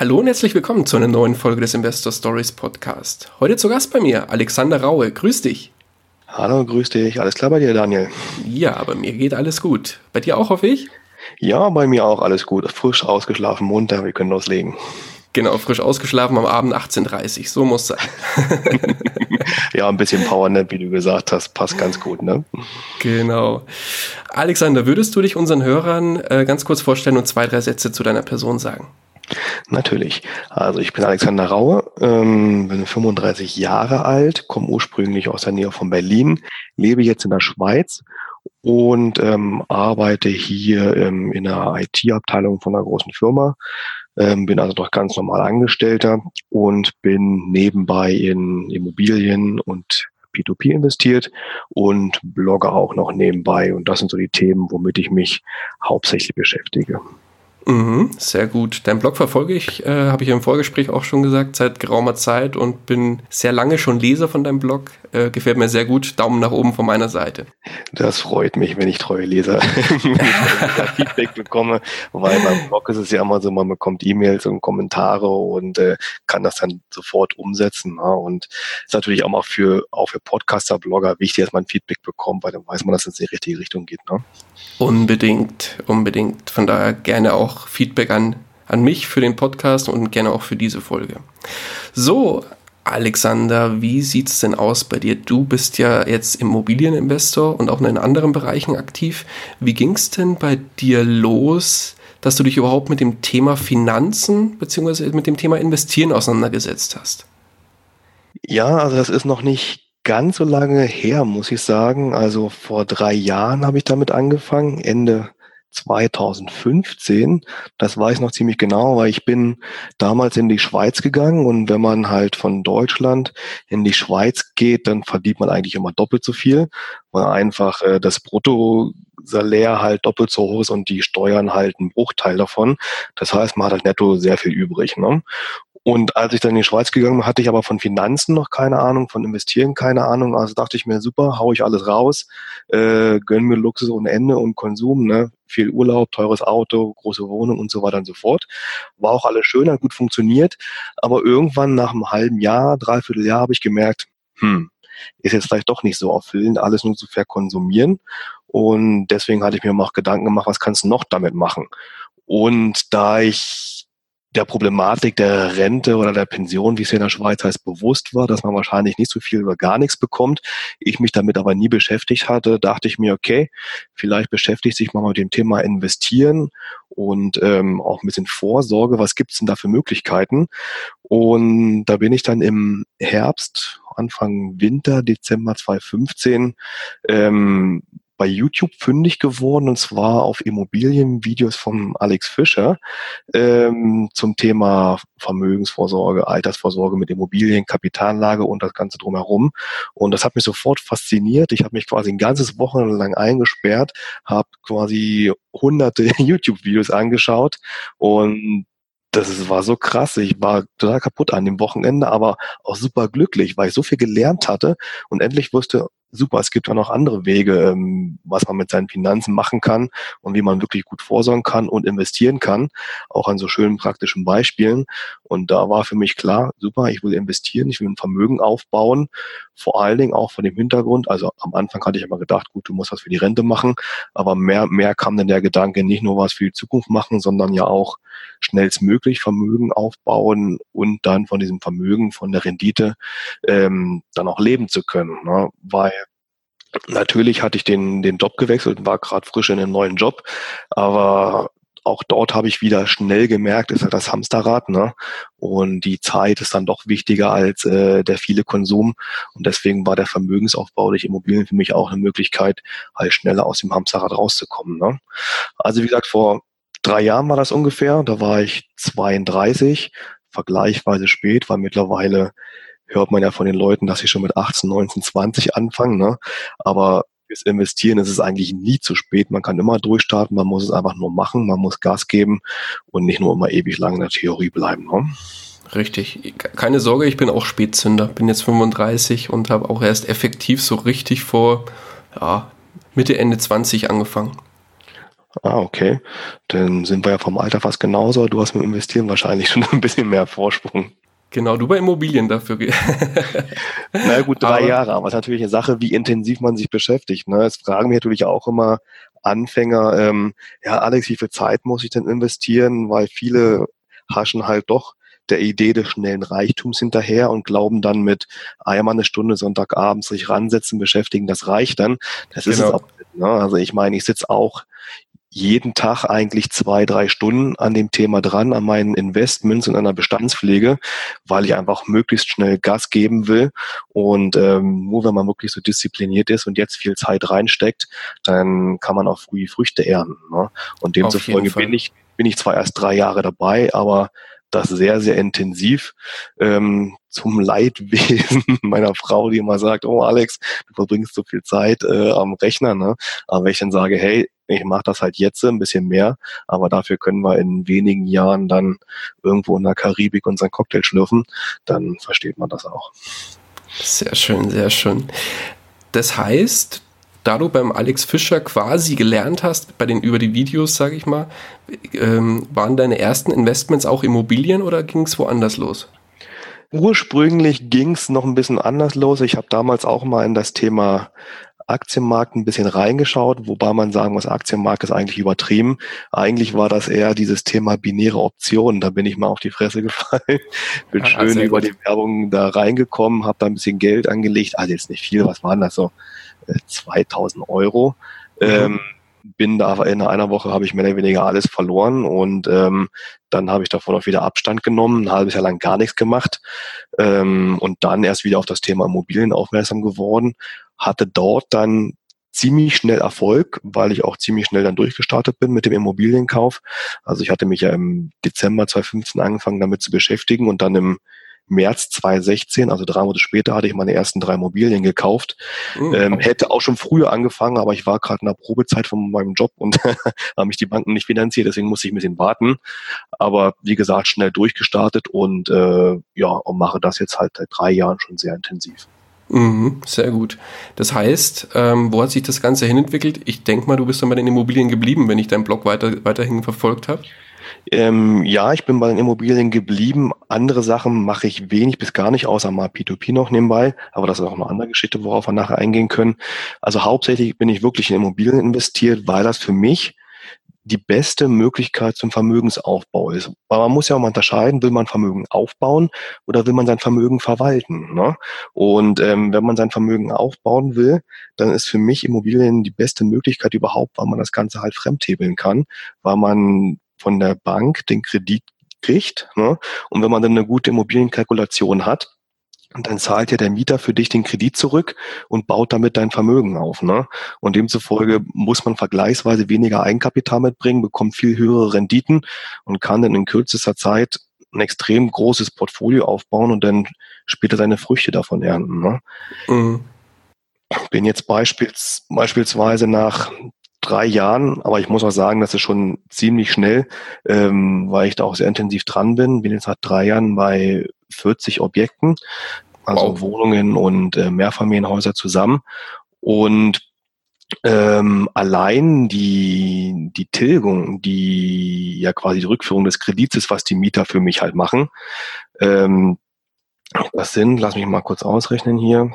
Hallo und herzlich willkommen zu einer neuen Folge des Investor Stories Podcast. Heute zu Gast bei mir Alexander Raue. Grüß dich. Hallo, grüß dich. Alles klar bei dir, Daniel? Ja, bei mir geht alles gut. Bei dir auch, hoffe ich? Ja, bei mir auch alles gut. Frisch ausgeschlafen, munter, wir können loslegen. Genau, frisch ausgeschlafen am Abend 18.30 Uhr, so muss sein. ja, ein bisschen Powernap, wie du gesagt hast, passt ganz gut, ne? Genau. Alexander, würdest du dich unseren Hörern äh, ganz kurz vorstellen und zwei, drei Sätze zu deiner Person sagen? Natürlich. Also ich bin Alexander Raue, ähm, bin 35 Jahre alt, komme ursprünglich aus der Nähe von Berlin, lebe jetzt in der Schweiz und ähm, arbeite hier ähm, in der IT-Abteilung von einer großen Firma. Ähm, bin also doch ganz normal Angestellter und bin nebenbei in Immobilien und P2P investiert und blogge auch noch nebenbei. Und das sind so die Themen, womit ich mich hauptsächlich beschäftige. Mhm, sehr gut. Dein Blog verfolge ich, äh, habe ich im Vorgespräch auch schon gesagt, seit geraumer Zeit und bin sehr lange schon Leser von deinem Blog. Äh, gefällt mir sehr gut. Daumen nach oben von meiner Seite. Das freut mich, wenn ich treue Leser Feedback bekomme, weil beim Blog ist es ja immer so, man bekommt E-Mails und Kommentare und äh, kann das dann sofort umsetzen. Ja? Und ist natürlich auch mal für, auch für Podcaster, Blogger wichtig, dass man Feedback bekommt, weil dann weiß man, dass es in die richtige Richtung geht. Ne? Unbedingt, unbedingt. Von daher gerne auch Feedback an, an mich für den Podcast und gerne auch für diese Folge. So, Alexander, wie sieht es denn aus bei dir? Du bist ja jetzt Immobilieninvestor und auch in anderen Bereichen aktiv. Wie ging es denn bei dir los, dass du dich überhaupt mit dem Thema Finanzen bzw. mit dem Thema Investieren auseinandergesetzt hast? Ja, also das ist noch nicht ganz so lange her, muss ich sagen. Also vor drei Jahren habe ich damit angefangen, Ende 2015. Das weiß ich noch ziemlich genau, weil ich bin damals in die Schweiz gegangen und wenn man halt von Deutschland in die Schweiz geht, dann verdient man eigentlich immer doppelt so viel, weil einfach äh, das Bruttosalär halt doppelt so hoch ist und die Steuern halt einen Bruchteil davon. Das heißt, man hat halt netto sehr viel übrig. Ne? Und als ich dann in die Schweiz gegangen bin, hatte ich aber von Finanzen noch keine Ahnung, von Investieren keine Ahnung. Also dachte ich mir, super, hau ich alles raus, äh, gönn mir Luxus ohne Ende und Konsum, ne? Viel Urlaub, teures Auto, große Wohnung und so weiter und so fort. War auch alles schön, hat gut funktioniert. Aber irgendwann nach einem halben Jahr, dreiviertel Jahr habe ich gemerkt, hm, ist jetzt vielleicht doch nicht so erfüllend, alles nur zu verkonsumieren. Und deswegen hatte ich mir auch Gedanken gemacht, was kannst du noch damit machen? Und da ich der Problematik der Rente oder der Pension, wie es in der Schweiz heißt, bewusst war, dass man wahrscheinlich nicht so viel oder gar nichts bekommt. Ich mich damit aber nie beschäftigt hatte, dachte ich mir, okay, vielleicht beschäftigt sich mal mit dem Thema Investieren und ähm, auch ein bisschen Vorsorge. Was gibt's denn da für Möglichkeiten? Und da bin ich dann im Herbst, Anfang Winter, Dezember 2015, ähm, bei YouTube fündig geworden und zwar auf Immobilienvideos von Alex Fischer ähm, zum Thema Vermögensvorsorge, Altersvorsorge mit Immobilien, Kapitalanlage und das Ganze drumherum. Und das hat mich sofort fasziniert. Ich habe mich quasi ein ganzes Wochenende lang eingesperrt, habe quasi hunderte YouTube-Videos angeschaut und das war so krass. Ich war total kaputt an dem Wochenende, aber auch super glücklich, weil ich so viel gelernt hatte und endlich wusste, super, es gibt ja noch andere Wege, ähm, was man mit seinen Finanzen machen kann und wie man wirklich gut vorsorgen kann und investieren kann, auch an so schönen praktischen Beispielen. Und da war für mich klar, super, ich will investieren, ich will ein Vermögen aufbauen, vor allen Dingen auch von dem Hintergrund, also am Anfang hatte ich immer gedacht, gut, du musst was für die Rente machen, aber mehr, mehr kam dann der Gedanke, nicht nur was für die Zukunft machen, sondern ja auch schnellstmöglich Vermögen aufbauen und dann von diesem Vermögen, von der Rendite ähm, dann auch leben zu können. Ne? Weil Natürlich hatte ich den, den Job gewechselt und war gerade frisch in einem neuen Job, aber auch dort habe ich wieder schnell gemerkt, ist ja das Hamsterrad, ne? Und die Zeit ist dann doch wichtiger als äh, der viele Konsum. Und deswegen war der Vermögensaufbau durch Immobilien für mich auch eine Möglichkeit, halt schneller aus dem Hamsterrad rauszukommen. Ne? Also wie gesagt, vor drei Jahren war das ungefähr. Da war ich 32, vergleichsweise spät, weil mittlerweile hört man ja von den Leuten, dass sie schon mit 18, 19, 20 anfangen. Ne? Aber fürs Investieren ist es eigentlich nie zu spät. Man kann immer durchstarten, man muss es einfach nur machen, man muss Gas geben und nicht nur immer ewig lang in der Theorie bleiben. Ne? Richtig. Keine Sorge, ich bin auch Spätzünder. Bin jetzt 35 und habe auch erst effektiv so richtig vor ja, Mitte, Ende 20 angefangen. Ah, okay. Dann sind wir ja vom Alter fast genauso. Du hast mit Investieren wahrscheinlich schon ein bisschen mehr Vorsprung. Genau, du bei Immobilien dafür. Na gut, drei aber, Jahre, aber es ist natürlich eine Sache, wie intensiv man sich beschäftigt. Ne? Es fragen mich natürlich auch immer Anfänger, ähm, ja Alex, wie viel Zeit muss ich denn investieren? Weil viele haschen halt doch der Idee des schnellen Reichtums hinterher und glauben dann mit einmal eine Stunde Sonntagabends sich ransetzen, beschäftigen, das reicht dann. Das genau. ist es genau. auch. Ne? Also ich meine, ich sitze auch jeden Tag eigentlich zwei, drei Stunden an dem Thema dran, an meinen Investments und einer Bestandspflege, weil ich einfach möglichst schnell Gas geben will. Und ähm, nur wenn man wirklich so diszipliniert ist und jetzt viel Zeit reinsteckt, dann kann man auch früh Früchte ernten. Ne? Und demzufolge bin ich, bin ich zwar erst drei Jahre dabei, aber das sehr, sehr intensiv ähm, zum Leidwesen meiner Frau, die immer sagt, oh Alex, du verbringst so viel Zeit äh, am Rechner. Ne? Aber wenn ich dann sage, hey, ich mache das halt jetzt ein bisschen mehr, aber dafür können wir in wenigen Jahren dann irgendwo in der Karibik unseren Cocktail schlürfen, dann versteht man das auch. Sehr schön, sehr schön. Das heißt, da du beim Alex Fischer quasi gelernt hast, bei den über die Videos, sage ich mal, ähm, waren deine ersten Investments auch Immobilien oder ging es woanders los? Ursprünglich ging es noch ein bisschen anders los. Ich habe damals auch mal in das Thema Aktienmarkt ein bisschen reingeschaut, wobei man sagen muss, Aktienmarkt ist eigentlich übertrieben. Eigentlich war das eher dieses Thema binäre Optionen. Da bin ich mal auf die Fresse gefallen, bin ah, schön über die Werbung da reingekommen, habe da ein bisschen Geld angelegt. Also jetzt nicht viel, was waren das so? 2000 äh, Euro. Mhm. Ähm, bin da in einer Woche habe ich mehr oder weniger alles verloren und ähm, dann habe ich davon auch wieder Abstand genommen, ein halbes Jahr lang gar nichts gemacht ähm, und dann erst wieder auf das Thema Immobilien aufmerksam geworden, hatte dort dann ziemlich schnell Erfolg, weil ich auch ziemlich schnell dann durchgestartet bin mit dem Immobilienkauf. Also ich hatte mich ja im Dezember 2015 angefangen damit zu beschäftigen und dann im März 2016, also drei Monate später, hatte ich meine ersten drei Immobilien gekauft. Mhm. Ähm, hätte auch schon früher angefangen, aber ich war gerade in der Probezeit von meinem Job und haben mich die Banken nicht finanziert, deswegen musste ich ein bisschen warten. Aber wie gesagt, schnell durchgestartet und äh, ja, und mache das jetzt halt seit drei Jahren schon sehr intensiv. Mhm, sehr gut. Das heißt, ähm, wo hat sich das Ganze hinentwickelt? Ich denke mal, du bist dann bei den Immobilien geblieben, wenn ich deinen Blog weiter, weiterhin verfolgt habe. Ähm, ja, ich bin bei den Immobilien geblieben. Andere Sachen mache ich wenig bis gar nicht, außer mal P2P noch nebenbei. Aber das ist auch eine andere Geschichte, worauf wir nachher eingehen können. Also hauptsächlich bin ich wirklich in Immobilien investiert, weil das für mich die beste Möglichkeit zum Vermögensaufbau ist. Weil man muss ja auch mal unterscheiden, will man Vermögen aufbauen oder will man sein Vermögen verwalten. Ne? Und ähm, wenn man sein Vermögen aufbauen will, dann ist für mich Immobilien die beste Möglichkeit überhaupt, weil man das Ganze halt fremdhebeln kann, weil man von der Bank den Kredit kriegt. Ne? Und wenn man dann eine gute Immobilienkalkulation hat, dann zahlt ja der Mieter für dich den Kredit zurück und baut damit dein Vermögen auf. Ne? Und demzufolge muss man vergleichsweise weniger Eigenkapital mitbringen, bekommt viel höhere Renditen und kann dann in kürzester Zeit ein extrem großes Portfolio aufbauen und dann später seine Früchte davon ernten. Ne? Mhm. Bin jetzt beispiels, beispielsweise nach drei Jahren, aber ich muss auch sagen, das ist schon ziemlich schnell, ähm, weil ich da auch sehr intensiv dran bin. Bin jetzt seit drei Jahren bei 40 Objekten, also wow. Wohnungen und äh, Mehrfamilienhäuser zusammen. Und ähm, allein die, die Tilgung, die ja quasi die Rückführung des Kredits ist, was die Mieter für mich halt machen. Ähm, das sind, lass mich mal kurz ausrechnen hier,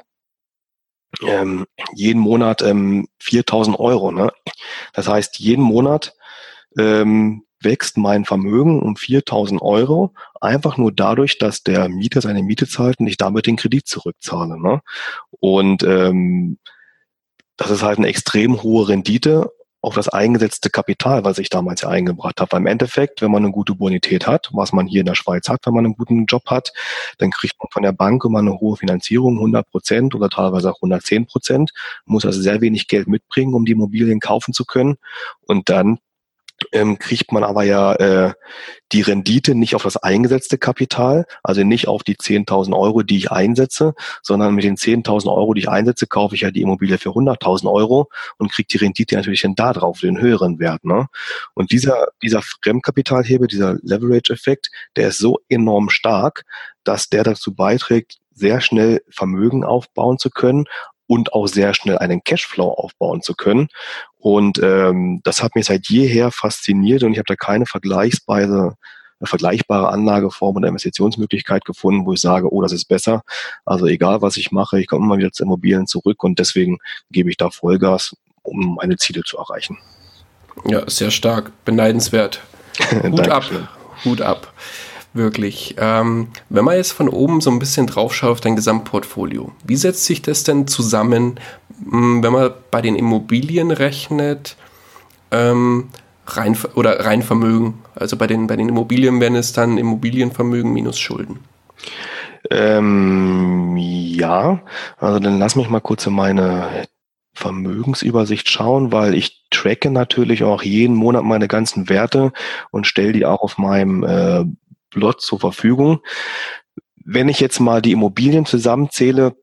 ähm, jeden Monat ähm, 4000 Euro. Ne? Das heißt, jeden Monat ähm, wächst mein Vermögen um 4000 Euro, einfach nur dadurch, dass der Mieter seine Miete zahlt und ich damit den Kredit zurückzahle. Ne? Und ähm, das ist halt eine extrem hohe Rendite auf das eingesetzte Kapital, was ich damals ja eingebracht habe. Weil im Endeffekt, wenn man eine gute Bonität hat, was man hier in der Schweiz hat, wenn man einen guten Job hat, dann kriegt man von der Bank immer eine hohe Finanzierung, 100 Prozent oder teilweise auch 110 Prozent, muss also sehr wenig Geld mitbringen, um die Immobilien kaufen zu können. Und dann ähm, kriegt man aber ja äh, die Rendite nicht auf das eingesetzte Kapital, also nicht auf die 10.000 Euro, die ich einsetze, sondern mit den 10.000 Euro, die ich einsetze, kaufe ich ja die Immobilie für 100.000 Euro und kriege die Rendite natürlich dann da drauf, den höheren Wert. Ne? Und dieser, dieser Fremdkapitalhebel, dieser Leverage-Effekt, der ist so enorm stark, dass der dazu beiträgt, sehr schnell Vermögen aufbauen zu können, und auch sehr schnell einen Cashflow aufbauen zu können. Und ähm, das hat mich seit jeher fasziniert und ich habe da keine vergleichsweise eine vergleichbare Anlageform oder Investitionsmöglichkeit gefunden, wo ich sage, oh, das ist besser. Also egal, was ich mache, ich komme immer wieder zu Immobilien zurück und deswegen gebe ich da Vollgas, um meine Ziele zu erreichen. Ja, sehr stark, beneidenswert. Hut ab, Hut ab. Wirklich. Ähm, wenn man jetzt von oben so ein bisschen draufschaut auf dein Gesamtportfolio, wie setzt sich das denn zusammen, hm, wenn man bei den Immobilien rechnet, ähm, rein, oder Reinvermögen? Also bei den, bei den Immobilien wären es dann Immobilienvermögen minus Schulden. Ähm, ja, also dann lass mich mal kurz in meine Vermögensübersicht schauen, weil ich tracke natürlich auch jeden Monat meine ganzen Werte und stelle die auch auf meinem äh, Lot zur Verfügung. Wenn ich jetzt mal die Immobilien zusammenzähle,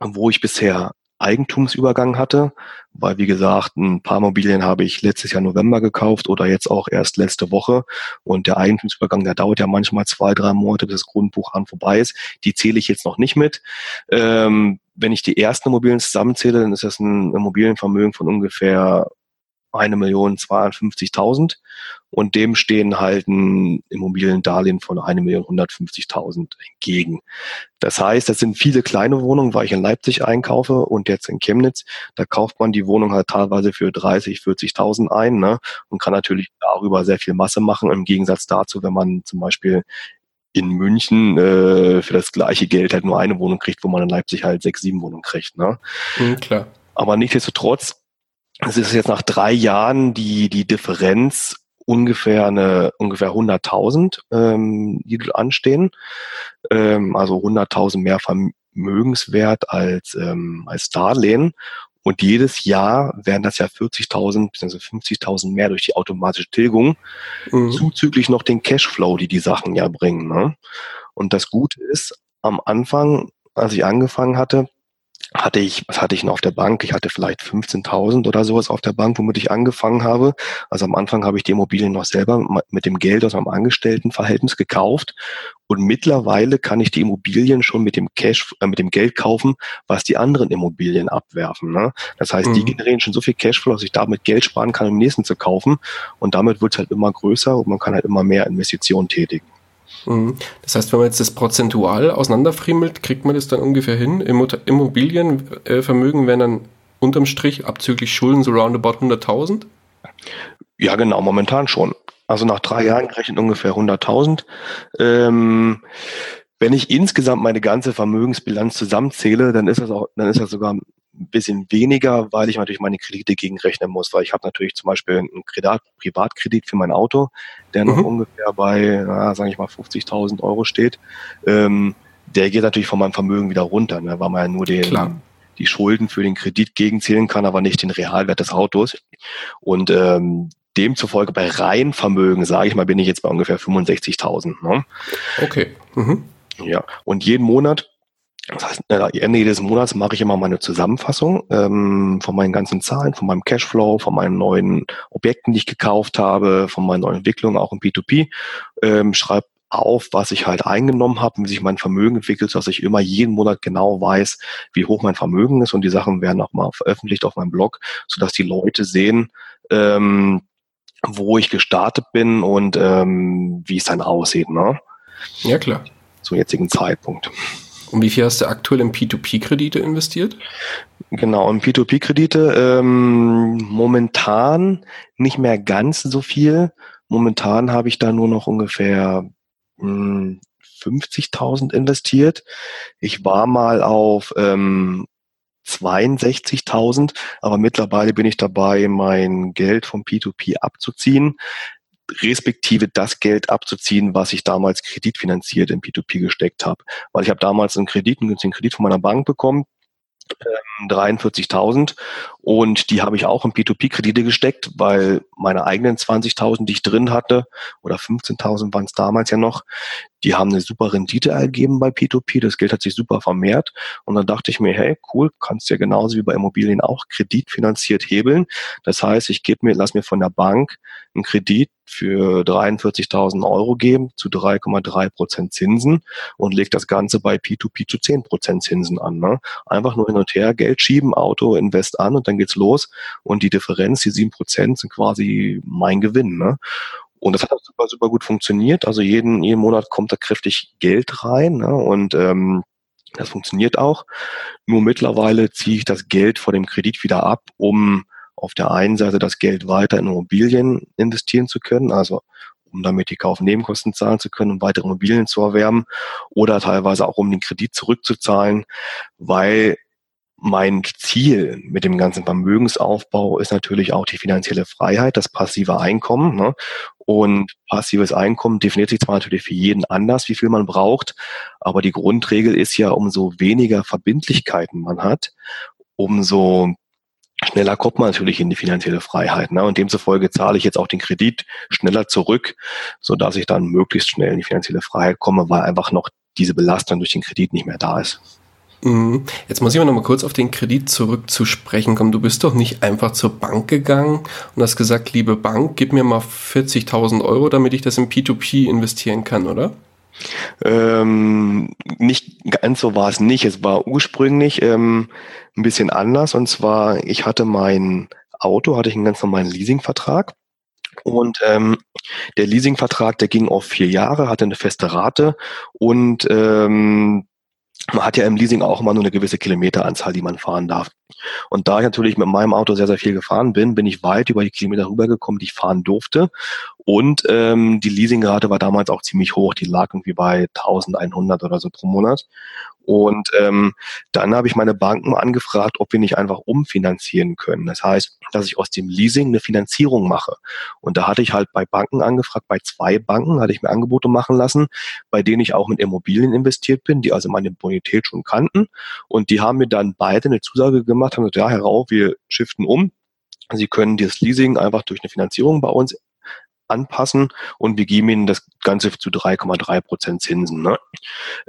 wo ich bisher Eigentumsübergang hatte, weil wie gesagt, ein paar Immobilien habe ich letztes Jahr November gekauft oder jetzt auch erst letzte Woche und der Eigentumsübergang, der dauert ja manchmal zwei, drei Monate, bis das Grundbuch an vorbei ist. Die zähle ich jetzt noch nicht mit. Ähm, wenn ich die ersten Immobilien zusammenzähle, dann ist das ein Immobilienvermögen von ungefähr eine Million 250.000 und dem stehen halt ein Immobiliendarlehen von eine Million 150.000 entgegen. Das heißt, das sind viele kleine Wohnungen, weil ich in Leipzig einkaufe und jetzt in Chemnitz, da kauft man die Wohnung halt teilweise für 30, 40.000 ein ne? und kann natürlich darüber sehr viel Masse machen, im Gegensatz dazu, wenn man zum Beispiel in München äh, für das gleiche Geld halt nur eine Wohnung kriegt, wo man in Leipzig halt sechs, sieben Wohnungen kriegt. Ne? Mhm, klar. Aber nichtsdestotrotz es ist jetzt nach drei Jahren die, die Differenz ungefähr eine ungefähr 100.000, ähm, die anstehen. Ähm, also 100.000 mehr Vermögenswert als, ähm, als Darlehen. Und jedes Jahr werden das ja 40.000 bzw. 50.000 mehr durch die automatische Tilgung, mhm. zuzüglich noch den Cashflow, die die Sachen ja bringen. Ne? Und das Gute ist, am Anfang, als ich angefangen hatte, hatte ich, was hatte ich noch auf der Bank? Ich hatte vielleicht 15.000 oder sowas auf der Bank, womit ich angefangen habe. Also am Anfang habe ich die Immobilien noch selber mit dem Geld aus meinem Angestelltenverhältnis gekauft. Und mittlerweile kann ich die Immobilien schon mit dem Cash, äh, mit dem Geld kaufen, was die anderen Immobilien abwerfen. Ne? Das heißt, mhm. die generieren schon so viel Cashflow, dass ich damit Geld sparen kann, um nächsten zu kaufen. Und damit wird es halt immer größer und man kann halt immer mehr Investitionen tätigen. Mhm. Das heißt, wenn man jetzt das prozentual auseinanderfriemelt, kriegt man das dann ungefähr hin. Immobilienvermögen wären dann unterm Strich abzüglich Schulden so roundabout 100.000? Ja, genau, momentan schon. Also nach drei Jahren gerechnet ungefähr 100.000. Ähm, wenn ich insgesamt meine ganze Vermögensbilanz zusammenzähle, dann ist das auch, dann ist das sogar ein bisschen weniger, weil ich natürlich meine Kredite gegenrechnen muss, weil ich habe natürlich zum Beispiel einen Privat Privatkredit für mein Auto, der noch mhm. ungefähr bei, sage ich mal, 50.000 Euro steht. Ähm, der geht natürlich von meinem Vermögen wieder runter, ne, weil man ja nur den, die Schulden für den Kredit gegenzählen kann, aber nicht den Realwert des Autos. Und ähm, demzufolge bei Reihenvermögen, sage ich mal, bin ich jetzt bei ungefähr 65.000. Ne? Okay. Mhm. Ja, und jeden Monat das heißt, Ende jedes Monats mache ich immer meine Zusammenfassung ähm, von meinen ganzen Zahlen, von meinem Cashflow, von meinen neuen Objekten, die ich gekauft habe, von meinen neuen Entwicklungen, auch im P2P. Ähm, schreibe auf, was ich halt eingenommen habe, wie sich mein Vermögen entwickelt, sodass ich immer jeden Monat genau weiß, wie hoch mein Vermögen ist. Und die Sachen werden auch mal veröffentlicht auf meinem Blog, sodass die Leute sehen, ähm, wo ich gestartet bin und ähm, wie es dann aussieht. Ne? Ja, klar. Zum jetzigen Zeitpunkt. Und wie viel hast du aktuell in P2P-Kredite investiert? Genau, in P2P-Kredite ähm, momentan nicht mehr ganz so viel. Momentan habe ich da nur noch ungefähr hm, 50.000 investiert. Ich war mal auf ähm, 62.000, aber mittlerweile bin ich dabei, mein Geld vom P2P abzuziehen respektive das Geld abzuziehen, was ich damals kreditfinanziert in P2P gesteckt habe. Weil ich habe damals einen Kredit, einen günstigen Kredit von meiner Bank bekommen 43.000 und die habe ich auch in P2P-Kredite gesteckt, weil meine eigenen 20.000, die ich drin hatte, oder 15.000 waren es damals ja noch, die haben eine super Rendite ergeben bei P2P. Das Geld hat sich super vermehrt. Und dann dachte ich mir, hey, cool, kannst ja genauso wie bei Immobilien auch kreditfinanziert hebeln. Das heißt, ich gebe mir, lass mir von der Bank einen Kredit für 43.000 Euro geben zu 3,3 Prozent Zinsen und lege das Ganze bei P2P zu 10 Prozent Zinsen an. Ne? Einfach nur hin und her Geld schieben, Auto, Invest an und dann geht's los. Und die Differenz, die 7 Prozent, sind quasi mein Gewinn. Ne? Und das hat auch super, super gut funktioniert. Also jeden, jeden Monat kommt da kräftig Geld rein ne? und ähm, das funktioniert auch. Nur mittlerweile ziehe ich das Geld vor dem Kredit wieder ab, um auf der einen Seite das Geld weiter in Immobilien investieren zu können, also um damit die Kaufnebenkosten zahlen zu können, um weitere Immobilien zu erwerben oder teilweise auch um den Kredit zurückzuzahlen, weil mein Ziel mit dem ganzen Vermögensaufbau ist natürlich auch die finanzielle Freiheit, das passive Einkommen. Ne? Und passives Einkommen definiert sich zwar natürlich für jeden anders, wie viel man braucht, aber die Grundregel ist ja, umso weniger Verbindlichkeiten man hat, umso schneller kommt man natürlich in die finanzielle Freiheit. Ne? Und demzufolge zahle ich jetzt auch den Kredit schneller zurück, so dass ich dann möglichst schnell in die finanzielle Freiheit komme, weil einfach noch diese Belastung durch den Kredit nicht mehr da ist. Mhm. Jetzt muss ich mal noch mal kurz auf den Kredit zurück zu sprechen kommen. Du bist doch nicht einfach zur Bank gegangen und hast gesagt, liebe Bank, gib mir mal 40.000 Euro, damit ich das in P2P investieren kann, oder? Ähm, nicht ganz so war es nicht. Es war ursprünglich ähm, ein bisschen anders. Und zwar, ich hatte mein Auto, hatte ich einen ganz normalen Leasingvertrag. Und ähm, der Leasingvertrag, der ging auf vier Jahre, hatte eine feste Rate und ähm, man hat ja im Leasing auch immer nur eine gewisse Kilometeranzahl, die man fahren darf. Und da ich natürlich mit meinem Auto sehr, sehr viel gefahren bin, bin ich weit über die Kilometer rübergekommen, die ich fahren durfte. Und ähm, die Leasingrate war damals auch ziemlich hoch. Die lag irgendwie bei 1100 oder so pro Monat. Und ähm, dann habe ich meine Banken angefragt, ob wir nicht einfach umfinanzieren können. Das heißt, dass ich aus dem Leasing eine Finanzierung mache. Und da hatte ich halt bei Banken angefragt, bei zwei Banken hatte ich mir Angebote machen lassen, bei denen ich auch mit Immobilien investiert bin, die also meine Bonität schon kannten. Und die haben mir dann beide eine Zusage gemacht, haben gesagt, ja, herauf, wir shiften um. Sie können das Leasing einfach durch eine Finanzierung bei uns anpassen und wir geben ihnen das Ganze zu 3,3 Prozent Zinsen. Ne?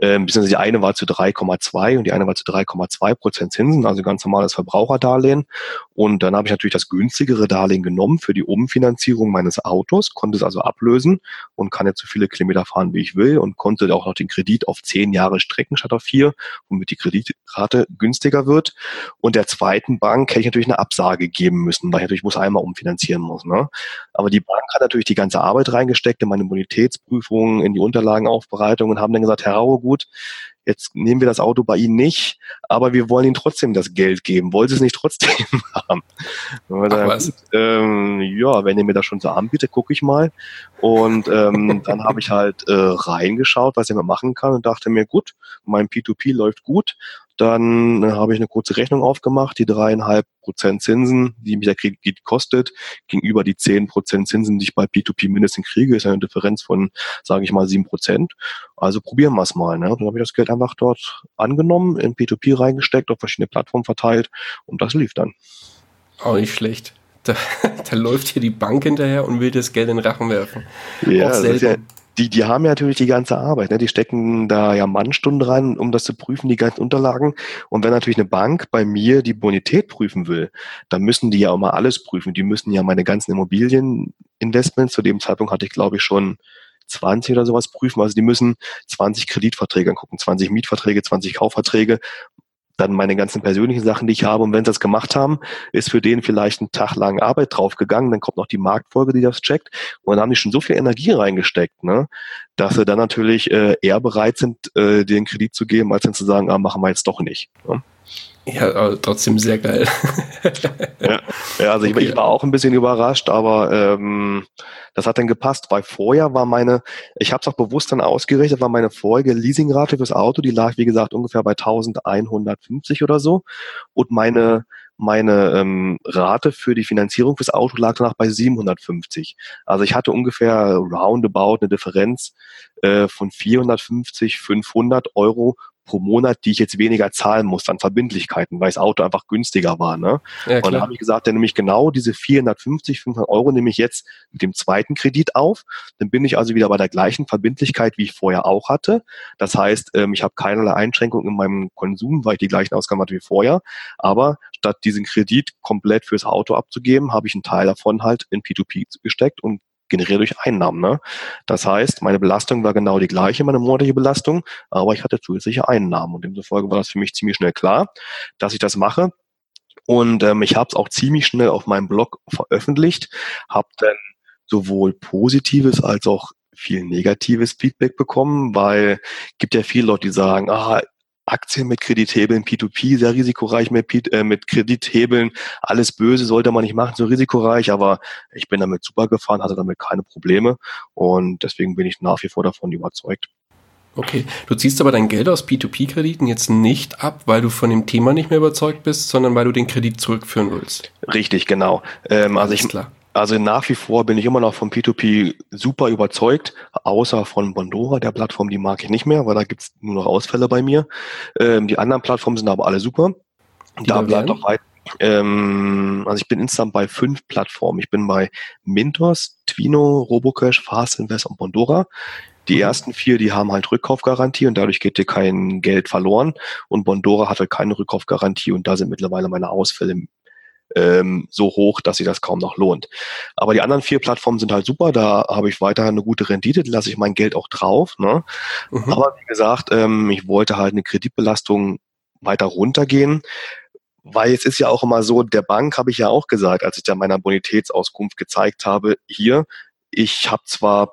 Ähm, die eine war zu 3,2 und die eine war zu 3,2 Prozent Zinsen, also ganz normales Verbraucherdarlehen. Und dann habe ich natürlich das günstigere Darlehen genommen für die Umfinanzierung meines Autos, konnte es also ablösen und kann jetzt so viele Kilometer fahren, wie ich will und konnte auch noch den Kredit auf zehn Jahre strecken statt auf vier, womit die Kreditrate günstiger wird. Und der zweiten Bank hätte ich natürlich eine Absage geben müssen, weil ich natürlich muss einmal umfinanzieren muss. Ne? Aber die Bank hat natürlich die ganze Arbeit reingesteckt in meine Bonitätsprüfungen, in die Unterlagenaufbereitung und haben dann gesagt, Herr Raue, gut, jetzt nehmen wir das Auto bei Ihnen nicht, aber wir wollen Ihnen trotzdem das Geld geben. Wollen Sie es nicht trotzdem haben? Ach, dann, ähm, ja, wenn ihr mir das schon so anbietet, gucke ich mal. Und ähm, dann habe ich halt äh, reingeschaut, was ich mir machen kann und dachte mir, gut, mein P2P läuft gut. Dann habe ich eine kurze Rechnung aufgemacht, die dreieinhalb Prozent Zinsen, die mich der Kredit kostet, gegenüber die zehn Prozent Zinsen, die ich bei P2P mindestens kriege, ist eine Differenz von, sage ich mal, sieben Prozent. Also probieren wir es mal. Ne? Dann habe ich das Geld einfach dort angenommen, in P2P reingesteckt, auf verschiedene Plattformen verteilt und das lief dann. Auch nicht schlecht. Da, da läuft hier die Bank hinterher und will das Geld in den Rachen werfen. Ja, ist ja die, die haben ja natürlich die ganze Arbeit. Ne? Die stecken da ja Mannstunden rein, um das zu prüfen, die ganzen Unterlagen. Und wenn natürlich eine Bank bei mir die Bonität prüfen will, dann müssen die ja auch mal alles prüfen. Die müssen ja meine ganzen Immobilieninvestments, zu dem Zeitpunkt hatte ich glaube ich schon 20 oder sowas prüfen. Also die müssen 20 Kreditverträge angucken, 20 Mietverträge, 20 Kaufverträge, dann meine ganzen persönlichen Sachen, die ich habe. Und wenn sie das gemacht haben, ist für den vielleicht ein Tag lang Arbeit draufgegangen. Dann kommt noch die Marktfolge, die das checkt. Und dann haben die schon so viel Energie reingesteckt, ne, dass sie dann natürlich äh, eher bereit sind, äh, den Kredit zu geben, als dann zu sagen, ah, machen wir jetzt doch nicht. Ne? Ja, aber trotzdem sehr geil. ja, ja, also okay. ich, ich, war auch ein bisschen überrascht, aber ähm, das hat dann gepasst, weil vorher war meine, ich habe es auch bewusst dann ausgerechnet, war meine vorige Leasingrate fürs Auto, die lag wie gesagt ungefähr bei 1150 oder so und meine meine ähm, Rate für die Finanzierung fürs Auto lag danach bei 750. Also ich hatte ungefähr roundabout eine Differenz äh, von 450, 500 Euro pro Monat, die ich jetzt weniger zahlen muss an Verbindlichkeiten, weil das Auto einfach günstiger war. Ne? Ja, und dann habe ich gesagt, dann nehme ich genau diese 450, 500 Euro nehme ich jetzt mit dem zweiten Kredit auf. Dann bin ich also wieder bei der gleichen Verbindlichkeit, wie ich vorher auch hatte. Das heißt, ähm, ich habe keinerlei Einschränkungen in meinem Konsum, weil ich die gleichen Ausgaben hatte wie vorher. Aber statt diesen Kredit komplett fürs Auto abzugeben, habe ich einen Teil davon halt in P2P gesteckt und generiere durch Einnahmen. Ne? Das heißt, meine Belastung war genau die gleiche, meine monatliche Belastung, aber ich hatte zusätzliche Einnahmen. Und demzufolge war das für mich ziemlich schnell klar, dass ich das mache. Und ähm, ich habe es auch ziemlich schnell auf meinem Blog veröffentlicht, habe dann sowohl positives als auch viel negatives Feedback bekommen, weil gibt ja viele Leute, die sagen, ah, Aktien mit Kredithebeln, P2P, sehr risikoreich mit, äh, mit Kredithebeln, alles böse sollte man nicht machen, so risikoreich, aber ich bin damit super gefahren, hatte damit keine Probleme und deswegen bin ich nach wie vor davon überzeugt. Okay, du ziehst aber dein Geld aus P2P-Krediten jetzt nicht ab, weil du von dem Thema nicht mehr überzeugt bist, sondern weil du den Kredit zurückführen willst. Richtig, genau. Ähm, also ich, klar. Also nach wie vor bin ich immer noch von P2P super überzeugt, außer von Bondora, der Plattform, die mag ich nicht mehr, weil da gibt's nur noch Ausfälle bei mir. Ähm, die anderen Plattformen sind aber alle super. Die da bleibt auch weit. Ähm, also ich bin insgesamt bei fünf Plattformen. Ich bin bei Mintos, Twino, Robocash, Fast Invest und Bondora. Die mhm. ersten vier, die haben halt Rückkaufgarantie und dadurch geht dir kein Geld verloren. Und Bondora hatte keine Rückkaufgarantie und da sind mittlerweile meine Ausfälle ähm, so hoch, dass sich das kaum noch lohnt. Aber die anderen vier Plattformen sind halt super, da habe ich weiterhin eine gute Rendite, da lasse ich mein Geld auch drauf. Ne? Mhm. Aber wie gesagt, ähm, ich wollte halt eine Kreditbelastung weiter runtergehen. Weil es ist ja auch immer so, der Bank habe ich ja auch gesagt, als ich da meiner Bonitätsauskunft gezeigt habe, hier, ich habe zwar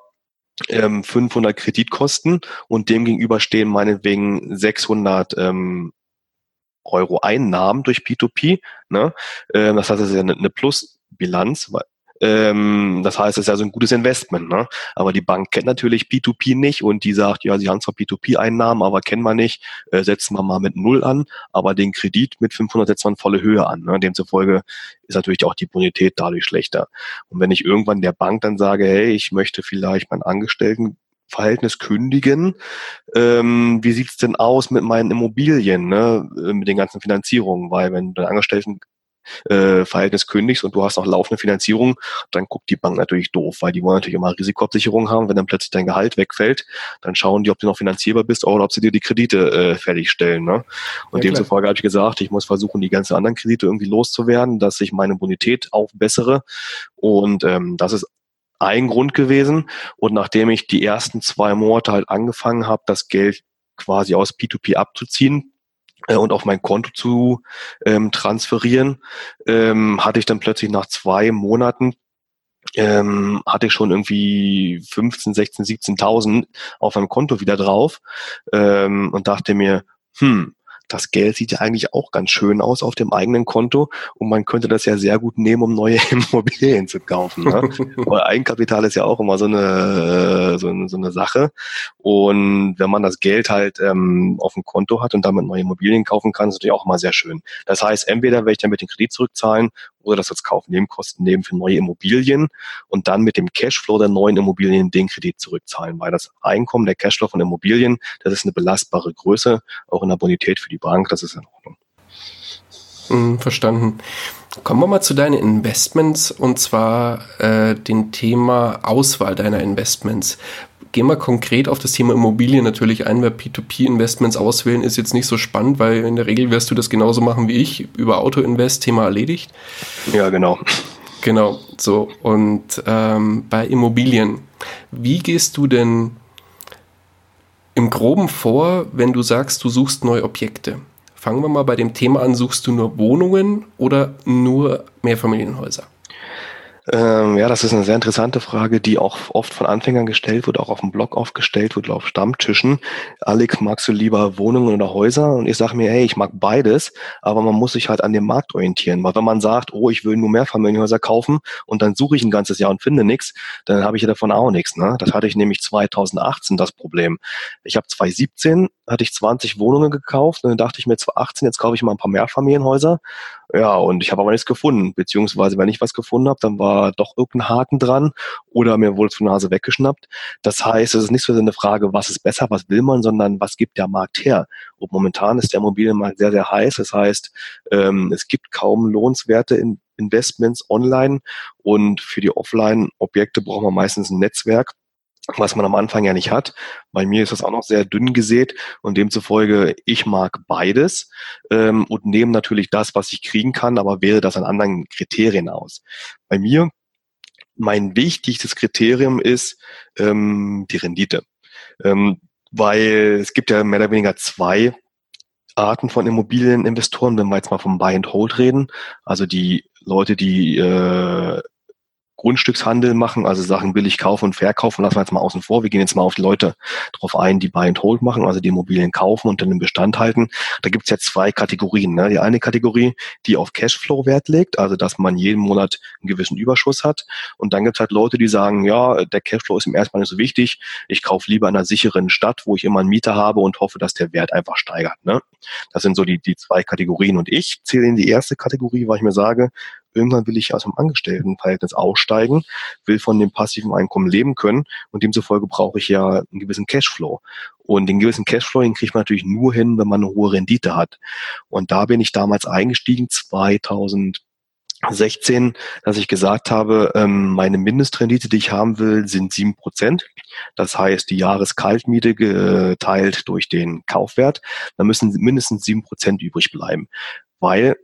ähm, 500 Kreditkosten und dem gegenüber stehen meinetwegen 600 ähm, Euro Einnahmen durch P2P. Ne? Ähm, das heißt, es ist ja eine, eine Plusbilanz, weil ähm, das heißt, es ist ja so ein gutes Investment. Ne? Aber die Bank kennt natürlich P2P nicht und die sagt, ja, sie haben zwar P2P-Einnahmen, aber kennen wir nicht, äh, setzen wir mal mit Null an, aber den Kredit mit 500 setzen wir in volle Höhe an. Ne? Demzufolge ist natürlich auch die Bonität dadurch schlechter. Und wenn ich irgendwann der Bank dann sage, hey, ich möchte vielleicht meinen Angestellten Verhältnis kündigen. Ähm, wie sieht's denn aus mit meinen Immobilien, ne? Äh, mit den ganzen Finanzierungen? Weil wenn du dein Angestellten äh, Verhältnis kündigst und du hast noch laufende Finanzierung, dann guckt die Bank natürlich doof, weil die wollen natürlich immer Risikoabsicherung haben. Wenn dann plötzlich dein Gehalt wegfällt, dann schauen die, ob du noch finanzierbar bist oder ob sie dir die Kredite äh, fertigstellen. Ne? Und ja, demzufolge habe ich gesagt, ich muss versuchen, die ganzen anderen Kredite irgendwie loszuwerden, dass ich meine Bonität aufbessere. Und ähm, das ist ein Grund gewesen. Und nachdem ich die ersten zwei Monate halt angefangen habe, das Geld quasi aus P2P abzuziehen, äh, und auf mein Konto zu ähm, transferieren, ähm, hatte ich dann plötzlich nach zwei Monaten ähm, hatte ich schon irgendwie 15, 16, 17.000 auf meinem Konto wieder drauf ähm, und dachte mir, hm, das Geld sieht ja eigentlich auch ganz schön aus auf dem eigenen Konto und man könnte das ja sehr gut nehmen, um neue Immobilien zu kaufen. Ne? Weil Eigenkapital ist ja auch immer so eine, so eine, so eine Sache. Und wenn man das Geld halt ähm, auf dem Konto hat und damit neue Immobilien kaufen kann, ist natürlich auch immer sehr schön. Das heißt, entweder werde ich dann mit dem Kredit zurückzahlen oder das als Kaufnebenkosten nehmen für neue Immobilien und dann mit dem Cashflow der neuen Immobilien den Kredit zurückzahlen, weil das Einkommen, der Cashflow von Immobilien, das ist eine belastbare Größe, auch in der Bonität für die Bank, das ist in Ordnung. Hm, verstanden. Kommen wir mal zu deinen Investments und zwar äh, dem Thema Auswahl deiner Investments. Gehen wir konkret auf das Thema Immobilien natürlich ein, weil P2P-Investments auswählen ist jetzt nicht so spannend, weil in der Regel wirst du das genauso machen wie ich, über Auto-Invest, Thema erledigt. Ja, genau. Genau, so. Und ähm, bei Immobilien, wie gehst du denn im Groben vor, wenn du sagst, du suchst neue Objekte? Fangen wir mal bei dem Thema an, suchst du nur Wohnungen oder nur Mehrfamilienhäuser? Ähm, ja, das ist eine sehr interessante Frage, die auch oft von Anfängern gestellt wird, auch auf dem Blog oft gestellt wird, auf Stammtischen. Alex, magst du lieber Wohnungen oder Häuser? Und ich sage mir, hey, ich mag beides, aber man muss sich halt an dem Markt orientieren. Weil wenn man sagt, oh, ich will nur Mehrfamilienhäuser kaufen und dann suche ich ein ganzes Jahr und finde nichts, dann habe ich ja davon auch nichts. Ne? Das hatte ich nämlich 2018 das Problem. Ich habe 2017 hatte ich 20 Wohnungen gekauft und dann dachte ich mir 2018, jetzt kaufe ich mal ein paar Mehrfamilienhäuser Ja, und ich habe aber nichts gefunden, beziehungsweise wenn ich was gefunden habe, dann war doch irgendein Haken dran oder mir wurde es von der Nase weggeschnappt. Das heißt, es ist nicht so eine Frage, was ist besser, was will man, sondern was gibt der Markt her. Und momentan ist der Immobilienmarkt sehr, sehr heiß. Das heißt, ähm, es gibt kaum lohnenswerte in Investments online und für die Offline-Objekte braucht man meistens ein Netzwerk was man am Anfang ja nicht hat. Bei mir ist das auch noch sehr dünn gesät und demzufolge, ich mag beides ähm, und nehme natürlich das, was ich kriegen kann, aber wähle das an anderen Kriterien aus. Bei mir, mein wichtigstes Kriterium ist ähm, die Rendite. Ähm, weil es gibt ja mehr oder weniger zwei Arten von Immobilieninvestoren, wenn wir jetzt mal vom Buy and Hold reden. Also die Leute, die äh, Grundstückshandel machen, also Sachen billig kaufen und verkaufen, lassen wir jetzt mal außen vor. Wir gehen jetzt mal auf die Leute drauf ein, die Buy and Hold machen, also die Immobilien kaufen und dann im Bestand halten. Da gibt es ja zwei Kategorien. Ne? Die eine Kategorie, die auf Cashflow Wert legt, also dass man jeden Monat einen gewissen Überschuss hat. Und dann gibt es halt Leute, die sagen, ja, der Cashflow ist im erstmal nicht so wichtig. Ich kaufe lieber in einer sicheren Stadt, wo ich immer einen Mieter habe und hoffe, dass der Wert einfach steigert. Ne? Das sind so die, die zwei Kategorien. Und ich zähle in die erste Kategorie, weil ich mir sage, irgendwann will ich aus dem Angestelltenverhältnis aussteigen, will von dem passiven Einkommen leben können und demzufolge brauche ich ja einen gewissen Cashflow. Und den gewissen Cashflow, den kriegt man natürlich nur hin, wenn man eine hohe Rendite hat. Und da bin ich damals eingestiegen, 2000 16, dass ich gesagt habe, ähm, meine Mindestrendite, die ich haben will, sind sieben Prozent. Das heißt, die Jahreskaltmiete geteilt durch den Kaufwert. Da müssen mindestens sieben Prozent übrig bleiben. Weil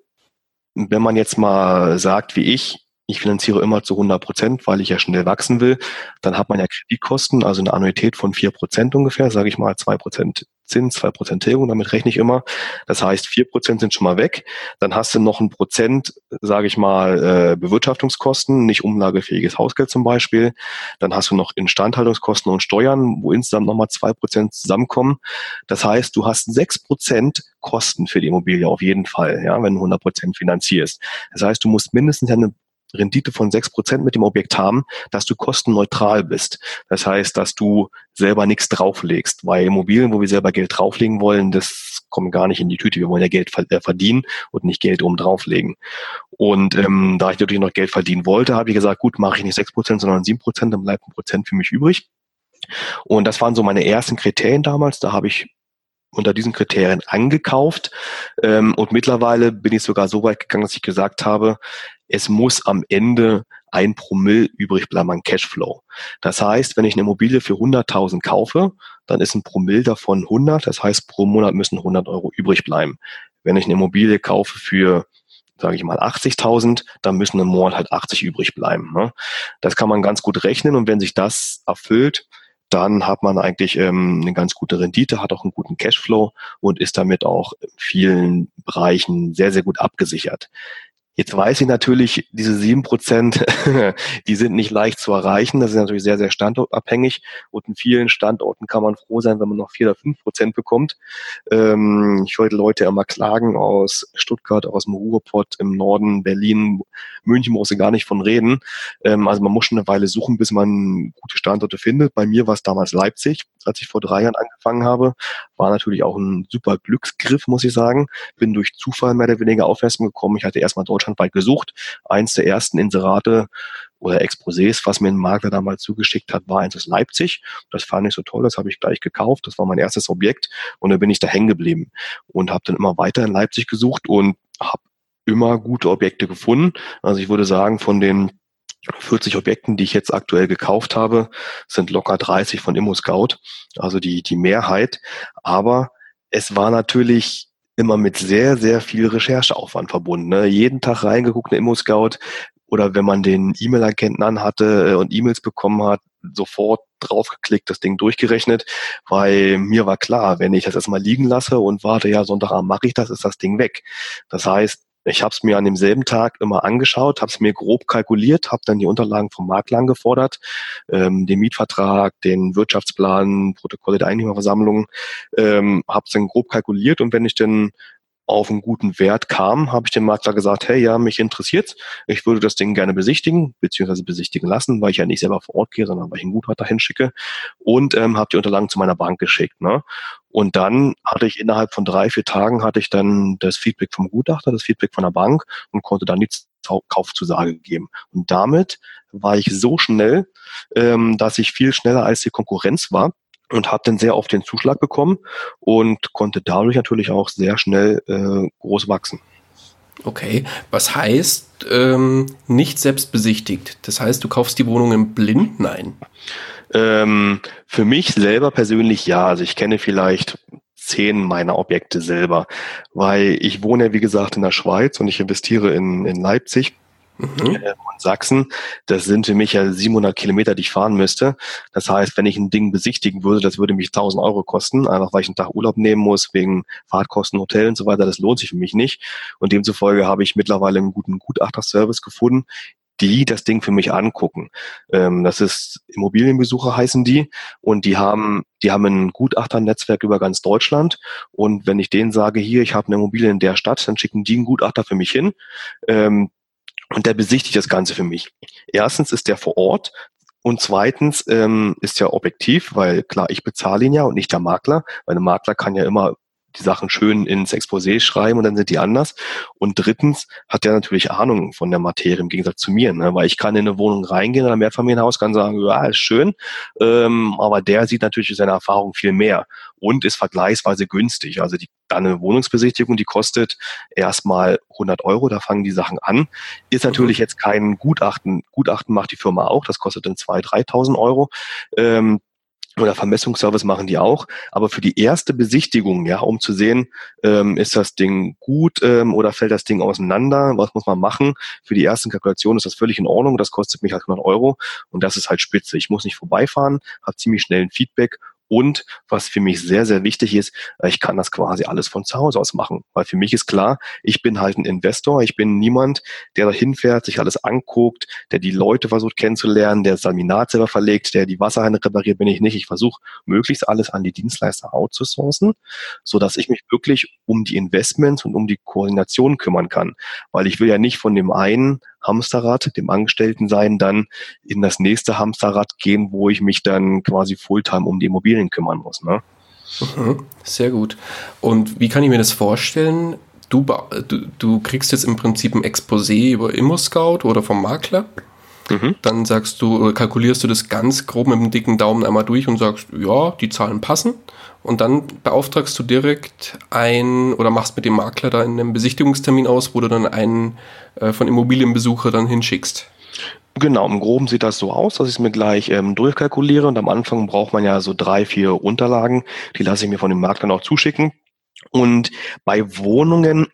wenn man jetzt mal sagt, wie ich, ich finanziere immer zu 100 Prozent, weil ich ja schnell wachsen will, dann hat man ja Kreditkosten, also eine Annuität von vier Prozent ungefähr, sage ich mal zwei Prozent Zins, zwei Prozent Tilgung, damit rechne ich immer. Das heißt, vier Prozent sind schon mal weg. Dann hast du noch ein Prozent, sage ich mal, äh, Bewirtschaftungskosten, nicht umlagefähiges Hausgeld zum Beispiel. Dann hast du noch Instandhaltungskosten und Steuern, wo insgesamt nochmal zwei Prozent zusammenkommen. Das heißt, du hast sechs Prozent Kosten für die Immobilie auf jeden Fall, ja, wenn du 100 Prozent finanzierst. Das heißt, du musst mindestens eine Rendite von sechs Prozent mit dem Objekt haben, dass du kostenneutral bist. Das heißt, dass du selber nichts drauflegst. Weil Immobilien, wo wir selber Geld drauflegen wollen, das kommt gar nicht in die Tüte. Wir wollen ja Geld äh, verdienen und nicht Geld oben drauflegen. Und ähm, da ich natürlich noch Geld verdienen wollte, habe ich gesagt, gut, mache ich nicht sechs Prozent, sondern sieben Prozent, dann bleibt ein Prozent für mich übrig. Und das waren so meine ersten Kriterien damals. Da habe ich unter diesen Kriterien angekauft. Ähm, und mittlerweile bin ich sogar so weit gegangen, dass ich gesagt habe, es muss am Ende ein Promille übrig bleiben an Cashflow. Das heißt, wenn ich eine Immobilie für 100.000 kaufe, dann ist ein Promille davon 100. Das heißt, pro Monat müssen 100 Euro übrig bleiben. Wenn ich eine Immobilie kaufe für sage ich mal 80.000, dann müssen im Monat halt 80 übrig bleiben. Ne? Das kann man ganz gut rechnen und wenn sich das erfüllt, dann hat man eigentlich ähm, eine ganz gute Rendite, hat auch einen guten Cashflow und ist damit auch in vielen Bereichen sehr, sehr gut abgesichert. Jetzt weiß ich natürlich, diese sieben Prozent, die sind nicht leicht zu erreichen. Das ist natürlich sehr, sehr standortabhängig. Und in vielen Standorten kann man froh sein, wenn man noch vier oder fünf Prozent bekommt. Ähm, ich wollte Leute immer klagen aus Stuttgart, aus dem Ruhrpott, im Norden, Berlin, München muss ich gar nicht von reden. Ähm, also man muss schon eine Weile suchen, bis man gute Standorte findet. Bei mir war es damals Leipzig, als ich vor drei Jahren angefangen habe. War natürlich auch ein super Glücksgriff, muss ich sagen. Bin durch Zufall mehr oder weniger aufmerksam gekommen. Ich hatte erstmal deutschlandweit gesucht. Eins der ersten Inserate oder Exposés, was mir ein Makler damals zugeschickt hat, war eins aus Leipzig. Das fand ich so toll, das habe ich gleich gekauft. Das war mein erstes Objekt und da bin ich da hängen geblieben und habe dann immer weiter in Leipzig gesucht und habe immer gute Objekte gefunden. Also ich würde sagen, von den 40 Objekten, die ich jetzt aktuell gekauft habe, sind locker 30 von ImmoScout, also die, die Mehrheit. Aber es war natürlich immer mit sehr, sehr viel Rechercheaufwand verbunden. Ne? Jeden Tag reingeguckt in ImmoScout oder wenn man den E-Mail-Agenten anhatte äh, und E-Mails bekommen hat, sofort draufgeklickt, das Ding durchgerechnet, weil mir war klar, wenn ich das erstmal liegen lasse und warte, ja, Sonntagabend mache ich das, ist das Ding weg. Das heißt, ich habe es mir an demselben Tag immer angeschaut, habe es mir grob kalkuliert, habe dann die Unterlagen vom Makler angefordert, ähm, den Mietvertrag, den Wirtschaftsplan, Protokolle der Einnehmerversammlung, ähm, habe es dann grob kalkuliert und wenn ich dann auf einen guten Wert kam, habe ich dem Makler gesagt, hey, ja, mich interessiert's. Ich würde das Ding gerne besichtigen, beziehungsweise besichtigen lassen, weil ich ja nicht selber vor Ort gehe, sondern weil ich einen Gutachter hinschicke und ähm, habe die Unterlagen zu meiner Bank geschickt. Ne? Und dann hatte ich innerhalb von drei, vier Tagen hatte ich dann das Feedback vom Gutachter, das Feedback von der Bank und konnte dann die Kaufzusage geben. Und damit war ich so schnell, ähm, dass ich viel schneller als die Konkurrenz war und habe dann sehr oft den Zuschlag bekommen und konnte dadurch natürlich auch sehr schnell äh, groß wachsen. Okay, was heißt ähm, nicht selbst besichtigt? Das heißt, du kaufst die Wohnungen blind? Nein. Ähm, für mich selber persönlich ja. Also ich kenne vielleicht zehn meiner Objekte selber, weil ich wohne, wie gesagt, in der Schweiz und ich investiere in, in Leipzig mhm. äh, und Sachsen. Das sind für mich ja 700 Kilometer, die ich fahren müsste. Das heißt, wenn ich ein Ding besichtigen würde, das würde mich 1000 Euro kosten, einfach weil ich einen Tag Urlaub nehmen muss, wegen Fahrtkosten, Hotel und so weiter. Das lohnt sich für mich nicht. Und demzufolge habe ich mittlerweile einen guten Gutachterservice gefunden, die das Ding für mich angucken. Ähm, das ist Immobilienbesucher heißen die und die haben, die haben ein Gutachternetzwerk über ganz Deutschland und wenn ich denen sage, hier, ich habe eine Immobilie in der Stadt, dann schicken die einen Gutachter für mich hin. Und der besichtigt das Ganze für mich. Erstens ist der vor Ort, und zweitens ähm, ist er objektiv, weil klar, ich bezahle ihn ja und nicht der Makler, weil der Makler kann ja immer die Sachen schön ins Exposé schreiben und dann sind die anders. Und drittens hat er natürlich Ahnung von der Materie im Gegensatz zu mir, ne? weil ich kann in eine Wohnung reingehen, in ein Mehrfamilienhaus, kann sagen, ja, ist schön, ähm, aber der sieht natürlich seine Erfahrung viel mehr und ist vergleichsweise günstig. Also die, eine Wohnungsbesichtigung, die kostet erstmal 100 Euro, da fangen die Sachen an. Ist natürlich mhm. jetzt kein Gutachten, Gutachten macht die Firma auch, das kostet dann 2.000, 3.000 Euro. Ähm, oder Vermessungsservice machen die auch. Aber für die erste Besichtigung, ja, um zu sehen, ähm, ist das Ding gut ähm, oder fällt das Ding auseinander, was muss man machen? Für die ersten Kalkulationen ist das völlig in Ordnung. Das kostet mich halt 100 Euro und das ist halt spitze. Ich muss nicht vorbeifahren, habe ziemlich schnell ein Feedback und was für mich sehr, sehr wichtig ist, ich kann das quasi alles von zu Hause aus machen. Weil für mich ist klar, ich bin halt ein Investor. Ich bin niemand, der da hinfährt, sich alles anguckt, der die Leute versucht kennenzulernen, der das Laminat selber verlegt, der die Wasserhähne repariert, bin ich nicht. Ich versuche möglichst alles an die Dienstleister outzusourcen, so dass ich mich wirklich um die Investments und um die Koordination kümmern kann. Weil ich will ja nicht von dem einen Hamsterrad, dem Angestellten sein, dann in das nächste Hamsterrad gehen, wo ich mich dann quasi Fulltime um die Immobilien kümmern muss. Ne? Mhm, sehr gut. Und wie kann ich mir das vorstellen? Du, du, du kriegst jetzt im Prinzip ein Exposé über ImmoScout oder vom Makler. Mhm. Dann sagst du, kalkulierst du das ganz grob mit dem dicken Daumen einmal durch und sagst, ja, die Zahlen passen. Und dann beauftragst du direkt ein oder machst mit dem Makler da einen Besichtigungstermin aus, wo du dann einen äh, von Immobilienbesucher dann hinschickst. Genau, im Groben sieht das so aus, dass ich es mir gleich ähm, durchkalkuliere und am Anfang braucht man ja so drei, vier Unterlagen, die lasse ich mir von dem Makler noch zuschicken. Und bei Wohnungen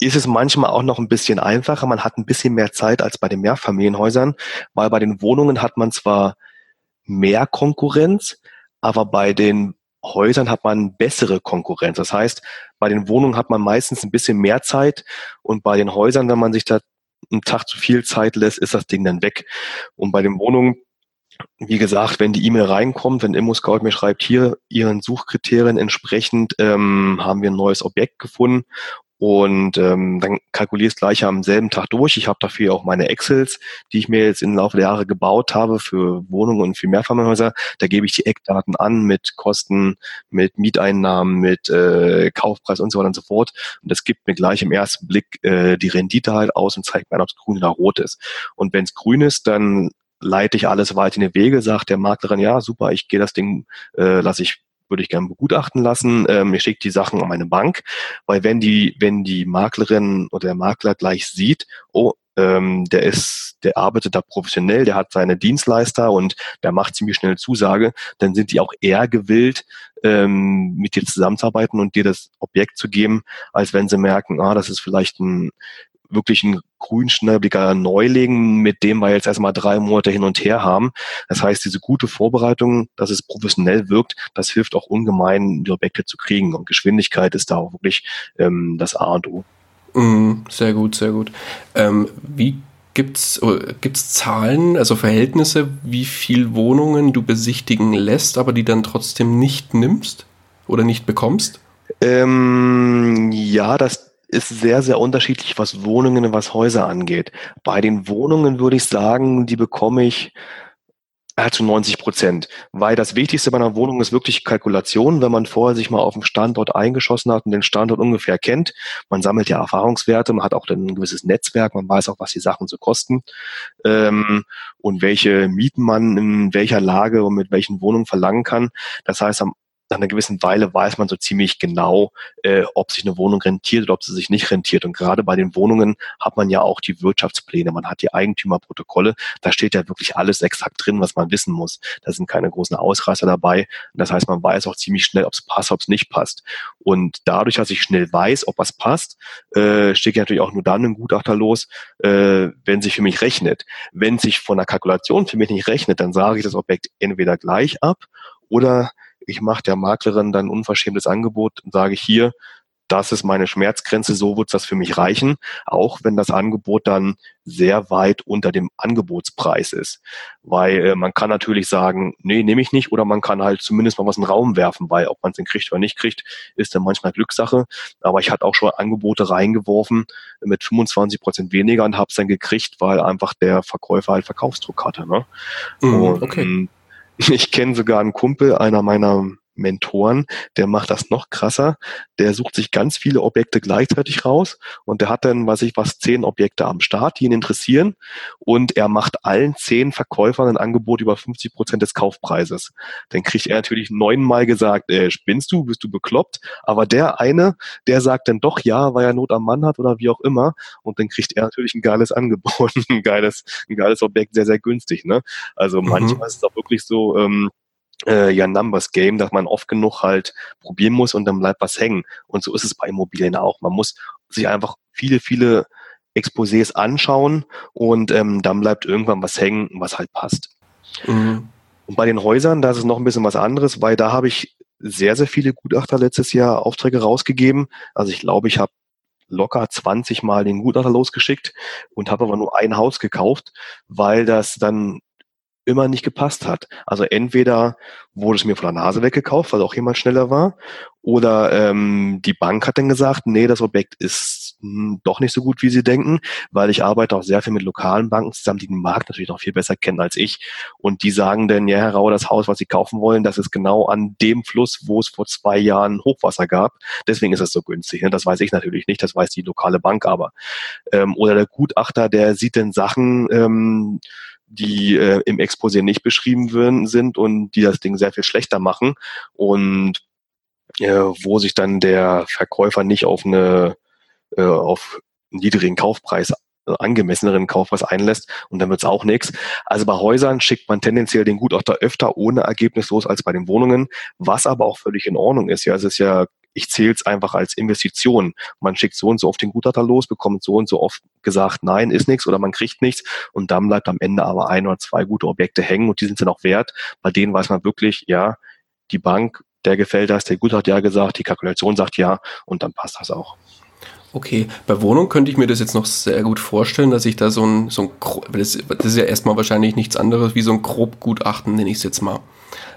ist es manchmal auch noch ein bisschen einfacher. Man hat ein bisschen mehr Zeit als bei den Mehrfamilienhäusern, weil bei den Wohnungen hat man zwar mehr Konkurrenz, aber bei den Häusern hat man bessere Konkurrenz. Das heißt, bei den Wohnungen hat man meistens ein bisschen mehr Zeit und bei den Häusern, wenn man sich da einen Tag zu viel Zeit lässt, ist das Ding dann weg. Und bei den Wohnungen, wie gesagt, wenn die E-Mail reinkommt, wenn ImmoScout mir schreibt, hier Ihren Suchkriterien entsprechend ähm, haben wir ein neues Objekt gefunden und ähm, dann kalkulierst gleich am selben Tag durch. Ich habe dafür auch meine Excels, die ich mir jetzt im Laufe der Jahre gebaut habe für Wohnungen und für Mehrfamilienhäuser. Da gebe ich die Eckdaten an mit Kosten, mit Mieteinnahmen, mit äh, Kaufpreis und so weiter und so fort. Und das gibt mir gleich im ersten Blick äh, die Rendite halt aus und zeigt mir ob es grün oder rot ist. Und wenn es grün ist, dann leite ich alles weiter in die Wege, sagt der Maklerin, ja, super, ich gehe das Ding, äh, lasse ich würde ich gerne begutachten lassen. Ähm, ich schicke die Sachen an meine Bank, weil wenn die, wenn die Maklerin oder der Makler gleich sieht, oh, ähm, der ist, der arbeitet da professionell, der hat seine Dienstleister und der macht ziemlich schnell Zusage, dann sind die auch eher gewillt, ähm, mit dir zusammenzuarbeiten und dir das Objekt zu geben, als wenn sie merken, ah, das ist vielleicht ein wirklich ein grünschnabeliger Neuling, mit dem wir jetzt erstmal drei Monate hin und her haben. Das heißt, diese gute Vorbereitung, dass es professionell wirkt, das hilft auch ungemein, die Objekte zu kriegen. Und Geschwindigkeit ist da auch wirklich ähm, das A und O. Mm, sehr gut, sehr gut. Ähm, wie gibt's gibt's Zahlen, also Verhältnisse, wie viel Wohnungen du besichtigen lässt, aber die dann trotzdem nicht nimmst oder nicht bekommst? Ähm, ja, das ist sehr, sehr unterschiedlich, was Wohnungen und was Häuser angeht. Bei den Wohnungen würde ich sagen, die bekomme ich zu 90 Prozent. Weil das Wichtigste bei einer Wohnung ist wirklich Kalkulation. Wenn man vorher sich mal auf dem Standort eingeschossen hat und den Standort ungefähr kennt, man sammelt ja Erfahrungswerte, man hat auch dann ein gewisses Netzwerk, man weiß auch, was die Sachen so kosten ähm, und welche Mieten man in welcher Lage und mit welchen Wohnungen verlangen kann. Das heißt, am nach einer gewissen Weile weiß man so ziemlich genau, äh, ob sich eine Wohnung rentiert oder ob sie sich nicht rentiert. Und gerade bei den Wohnungen hat man ja auch die Wirtschaftspläne, man hat die Eigentümerprotokolle. Da steht ja wirklich alles exakt drin, was man wissen muss. Da sind keine großen Ausreißer dabei. Das heißt, man weiß auch ziemlich schnell, ob es passt, ob es nicht passt. Und dadurch, dass ich schnell weiß, ob was passt, äh, steht natürlich auch nur dann ein Gutachter los, äh, wenn sich für mich rechnet. Wenn sich von der Kalkulation für mich nicht rechnet, dann sage ich das Objekt entweder gleich ab oder ich mache der Maklerin dann ein unverschämtes Angebot und sage hier, das ist meine Schmerzgrenze, so wird das für mich reichen, auch wenn das Angebot dann sehr weit unter dem Angebotspreis ist. Weil äh, man kann natürlich sagen, nee, nehme ich nicht, oder man kann halt zumindest mal was in den Raum werfen, weil ob man es denn kriegt oder nicht kriegt, ist dann manchmal Glückssache. Aber ich hatte auch schon Angebote reingeworfen mit 25 Prozent weniger und habe es dann gekriegt, weil einfach der Verkäufer halt Verkaufsdruck hatte. Ne? Mm, okay. Ich kenne sogar einen Kumpel, einer meiner Mentoren, der macht das noch krasser. Der sucht sich ganz viele Objekte gleichzeitig raus und der hat dann, weiß ich was, zehn Objekte am Start, die ihn interessieren und er macht allen zehn Verkäufern ein Angebot über 50 Prozent des Kaufpreises. Dann kriegt er natürlich neunmal gesagt, äh, spinnst du, bist du bekloppt? Aber der eine, der sagt dann doch ja, weil er Not am Mann hat oder wie auch immer und dann kriegt er natürlich ein geiles Angebot, ein geiles, ein geiles Objekt, sehr, sehr günstig. Ne? Also mhm. manchmal ist es auch wirklich so, ähm, äh, ja Numbers Game, dass man oft genug halt probieren muss und dann bleibt was hängen. Und so ist es bei Immobilien auch. Man muss sich einfach viele, viele Exposés anschauen und ähm, dann bleibt irgendwann was hängen, was halt passt. Mhm. Und bei den Häusern, da ist es noch ein bisschen was anderes, weil da habe ich sehr, sehr viele Gutachter letztes Jahr Aufträge rausgegeben. Also ich glaube, ich habe locker 20 Mal den Gutachter losgeschickt und habe aber nur ein Haus gekauft, weil das dann immer nicht gepasst hat. Also entweder wurde es mir von der Nase weggekauft, weil auch jemand schneller war, oder ähm, die Bank hat dann gesagt, nee, das Objekt ist mh, hm, doch nicht so gut, wie sie denken, weil ich arbeite auch sehr viel mit lokalen Banken zusammen, die den Markt natürlich noch viel besser kennen als ich. Und die sagen dann, ja, Herr Rau, das Haus, was Sie kaufen wollen, das ist genau an dem Fluss, wo es vor zwei Jahren Hochwasser gab. Deswegen ist es so günstig. Ne? Das weiß ich natürlich nicht, das weiß die lokale Bank aber. Ähm, oder der Gutachter, der sieht dann Sachen, ähm, die äh, im Exposé nicht beschrieben würden, sind und die das Ding sehr viel schlechter machen und äh, wo sich dann der Verkäufer nicht auf eine äh, auf einen niedrigen Kaufpreis äh, angemesseneren Kaufpreis einlässt und dann wird's auch nichts. Also bei Häusern schickt man tendenziell den Gutachter öfter ohne Ergebnis los als bei den Wohnungen, was aber auch völlig in Ordnung ist. Ja, es ist ja ich zähle es einfach als Investition. Man schickt so und so oft den Gutachter los, bekommt so und so oft gesagt, nein, ist nichts oder man kriegt nichts und dann bleibt am Ende aber ein oder zwei gute Objekte hängen und die sind dann auch wert. Bei denen weiß man wirklich, ja, die Bank, der gefällt das, der Gutachter ja gesagt, die Kalkulation sagt ja und dann passt das auch. Okay, bei Wohnung könnte ich mir das jetzt noch sehr gut vorstellen, dass ich da so ein, so ein das, das ist ja erstmal wahrscheinlich nichts anderes wie so ein Grobgutachten, nenne ich es jetzt mal.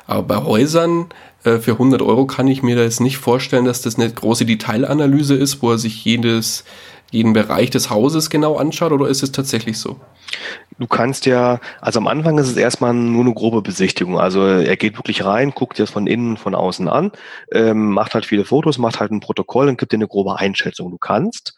Aber bei Häusern äh, für 100 Euro kann ich mir das nicht vorstellen, dass das eine große Detailanalyse ist, wo er sich jedes, jeden Bereich des Hauses genau anschaut, oder ist es tatsächlich so? Du kannst ja, also am Anfang ist es erstmal nur eine grobe Besichtigung. Also er geht wirklich rein, guckt dir das von innen, von außen an, ähm, macht halt viele Fotos, macht halt ein Protokoll und gibt dir eine grobe Einschätzung. Du kannst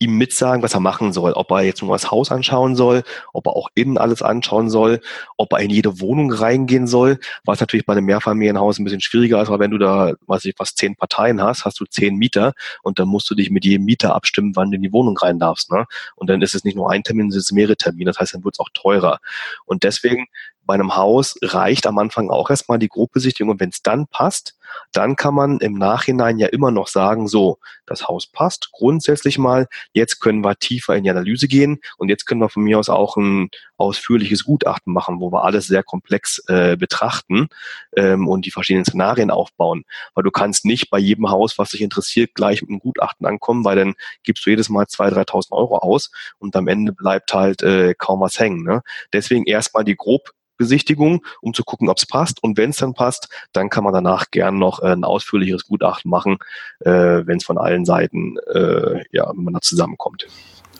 ihm mitsagen, was er machen soll. Ob er jetzt nur das Haus anschauen soll, ob er auch innen alles anschauen soll, ob er in jede Wohnung reingehen soll, was natürlich bei einem Mehrfamilienhaus ein bisschen schwieriger ist, weil wenn du da, weiß ich, was zehn Parteien hast, hast du zehn Mieter und dann musst du dich mit jedem Mieter abstimmen, wann du in die Wohnung rein darfst. Ne? Und dann ist es nicht nur ein Termin, es mehrere Termine. Das heißt, dann wird es auch teurer. Und deswegen bei einem Haus reicht am Anfang auch erstmal die Grobbesichtigung und wenn es dann passt, dann kann man im Nachhinein ja immer noch sagen, so, das Haus passt grundsätzlich mal, jetzt können wir tiefer in die Analyse gehen und jetzt können wir von mir aus auch ein ausführliches Gutachten machen, wo wir alles sehr komplex äh, betrachten ähm, und die verschiedenen Szenarien aufbauen. Weil du kannst nicht bei jedem Haus, was dich interessiert, gleich mit einem Gutachten ankommen, weil dann gibst du jedes Mal 2.000, 3.000 Euro aus und am Ende bleibt halt äh, kaum was hängen. Ne? Deswegen erstmal die grob Besichtigung, um zu gucken, ob es passt. Und wenn es dann passt, dann kann man danach gern noch äh, ein ausführlicheres Gutachten machen, äh, wenn es von allen Seiten, äh, ja, wenn man da zusammenkommt.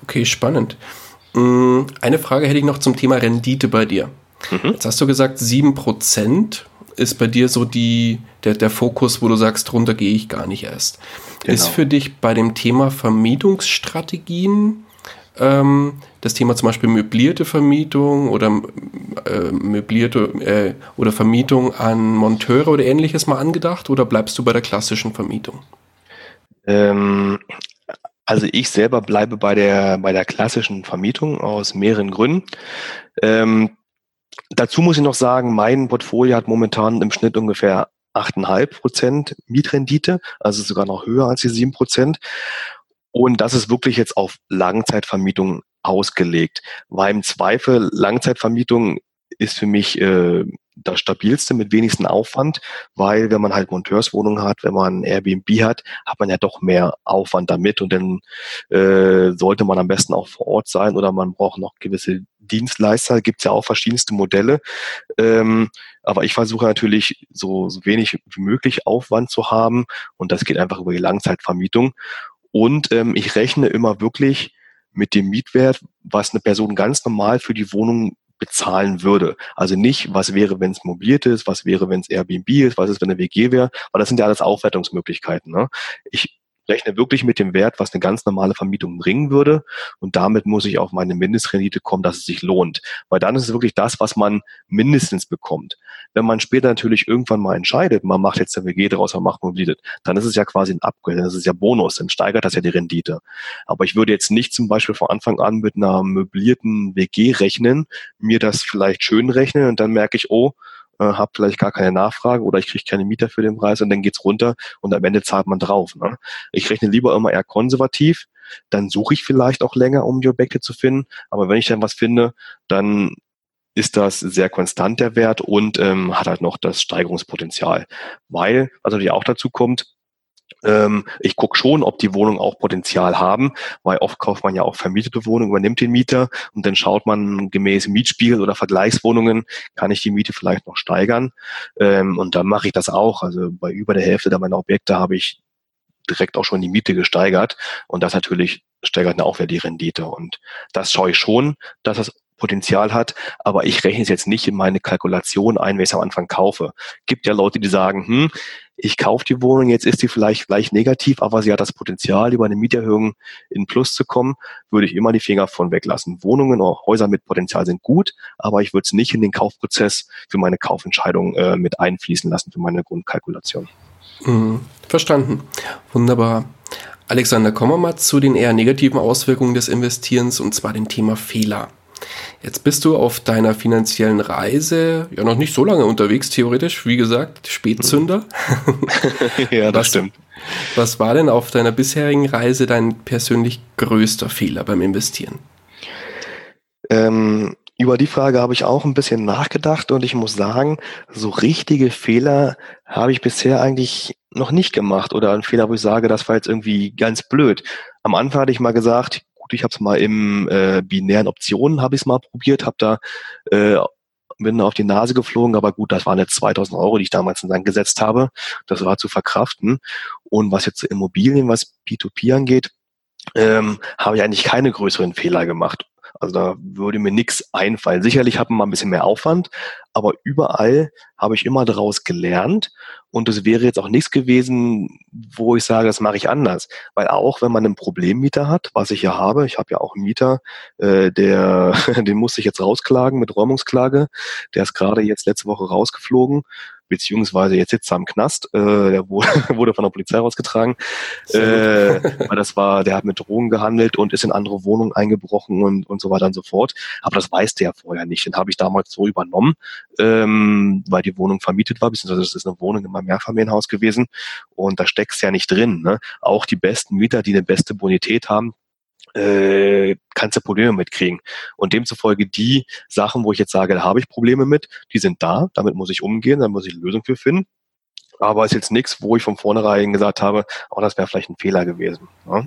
Okay, spannend. Mm, eine Frage hätte ich noch zum Thema Rendite bei dir. Mhm. Jetzt hast du gesagt, 7% ist bei dir so die, der, der Fokus, wo du sagst, drunter gehe ich gar nicht erst. Genau. Ist für dich bei dem Thema Vermietungsstrategien ähm, das Thema zum Beispiel möblierte Vermietung oder äh, möblierte äh, oder Vermietung an Monteure oder ähnliches mal angedacht oder bleibst du bei der klassischen Vermietung? Ähm, also ich selber bleibe bei der bei der klassischen Vermietung aus mehreren Gründen. Ähm, dazu muss ich noch sagen, mein Portfolio hat momentan im Schnitt ungefähr 8,5 Prozent Mietrendite, also sogar noch höher als die 7 Prozent. Und das ist wirklich jetzt auf Langzeitvermietung ausgelegt, weil im Zweifel Langzeitvermietung ist für mich äh, das stabilste mit wenigsten Aufwand, weil wenn man halt Monteurswohnungen hat, wenn man Airbnb hat, hat man ja doch mehr Aufwand damit und dann äh, sollte man am besten auch vor Ort sein oder man braucht noch gewisse Dienstleister, gibt es ja auch verschiedenste Modelle. Ähm, aber ich versuche natürlich so, so wenig wie möglich Aufwand zu haben und das geht einfach über die Langzeitvermietung. Und ähm, ich rechne immer wirklich mit dem Mietwert, was eine Person ganz normal für die Wohnung bezahlen würde. Also nicht, was wäre, wenn es mobiliert ist, was wäre, wenn es Airbnb ist, was ist, wenn eine WG wäre, weil das sind ja alles Aufwertungsmöglichkeiten. Ne? Ich rechne wirklich mit dem Wert, was eine ganz normale Vermietung bringen würde. Und damit muss ich auf meine Mindestrendite kommen, dass es sich lohnt. Weil dann ist es wirklich das, was man mindestens bekommt. Wenn man später natürlich irgendwann mal entscheidet, man macht jetzt eine WG draus, man macht mobil, dann ist es ja quasi ein Upgrade, dann ist es ja Bonus, dann steigert das ja die Rendite. Aber ich würde jetzt nicht zum Beispiel von Anfang an mit einer möblierten WG rechnen, mir das vielleicht schön rechnen und dann merke ich, oh, äh, habe vielleicht gar keine Nachfrage oder ich kriege keine Mieter für den Preis und dann geht's runter und am Ende zahlt man drauf. Ne? Ich rechne lieber immer eher konservativ, dann suche ich vielleicht auch länger, um die Objekte zu finden, aber wenn ich dann was finde, dann ist das sehr konstant der Wert und ähm, hat halt noch das Steigerungspotenzial. Weil, was natürlich auch dazu kommt, ähm, ich gucke schon, ob die Wohnungen auch Potenzial haben, weil oft kauft man ja auch vermietete Wohnungen, übernimmt den Mieter und dann schaut man gemäß Mietspiegel oder Vergleichswohnungen, kann ich die Miete vielleicht noch steigern. Ähm, und dann mache ich das auch. Also bei über der Hälfte meiner Objekte habe ich direkt auch schon die Miete gesteigert und das natürlich steigert dann auch wieder die Rendite. Und das schaue ich schon, dass das Potenzial hat, aber ich rechne es jetzt nicht in meine Kalkulation ein, wenn ich es am Anfang kaufe. Gibt ja Leute, die sagen, hm, ich kaufe die Wohnung, jetzt ist die vielleicht gleich negativ, aber sie hat das Potenzial, über eine Mieterhöhung in Plus zu kommen, würde ich immer die Finger von weglassen. Wohnungen oder Häuser mit Potenzial sind gut, aber ich würde es nicht in den Kaufprozess für meine Kaufentscheidung äh, mit einfließen lassen, für meine Grundkalkulation. Mhm, verstanden. Wunderbar. Alexander, kommen wir mal zu den eher negativen Auswirkungen des Investierens und zwar dem Thema Fehler. Jetzt bist du auf deiner finanziellen Reise ja noch nicht so lange unterwegs, theoretisch, wie gesagt, Spätzünder. ja, das was, stimmt. Was war denn auf deiner bisherigen Reise dein persönlich größter Fehler beim Investieren? Ähm, über die Frage habe ich auch ein bisschen nachgedacht und ich muss sagen, so richtige Fehler habe ich bisher eigentlich noch nicht gemacht oder ein Fehler, wo ich sage, das war jetzt irgendwie ganz blöd. Am Anfang hatte ich mal gesagt, gut, ich habe es mal im äh, binären Optionen habe ich es mal probiert, habe da äh, bin auf die Nase geflogen, aber gut, das waren jetzt 2000 Euro, die ich damals in Sand gesetzt habe. Das war zu verkraften. Und was jetzt Immobilien, was P2P angeht, ähm, habe ich eigentlich keine größeren Fehler gemacht. Also da würde mir nichts einfallen. Sicherlich hat man mal ein bisschen mehr Aufwand, aber überall habe ich immer daraus gelernt und es wäre jetzt auch nichts gewesen, wo ich sage, das mache ich anders. Weil auch wenn man einen Problemmieter hat, was ich ja habe, ich habe ja auch einen Mieter, äh, der, den musste ich jetzt rausklagen mit Räumungsklage. Der ist gerade jetzt letzte Woche rausgeflogen beziehungsweise jetzt sitzt er am Knast, äh, der wurde, wurde von der Polizei rausgetragen, äh, weil das war, der hat mit Drogen gehandelt und ist in andere Wohnungen eingebrochen und, und so weiter und so fort. Aber das weiß der vorher nicht. Den habe ich damals so übernommen, ähm, weil die Wohnung vermietet war, beziehungsweise das ist eine Wohnung in meinem Mehrfamilienhaus gewesen und da steckst ja nicht drin. Ne? Auch die besten Mieter, die eine beste Bonität haben, äh, kannst du Probleme mitkriegen. Und demzufolge die Sachen, wo ich jetzt sage, da habe ich Probleme mit, die sind da, damit muss ich umgehen, da muss ich eine Lösung für finden. Aber es ist jetzt nichts, wo ich von vornherein gesagt habe, oh, das wäre vielleicht ein Fehler gewesen. Ja?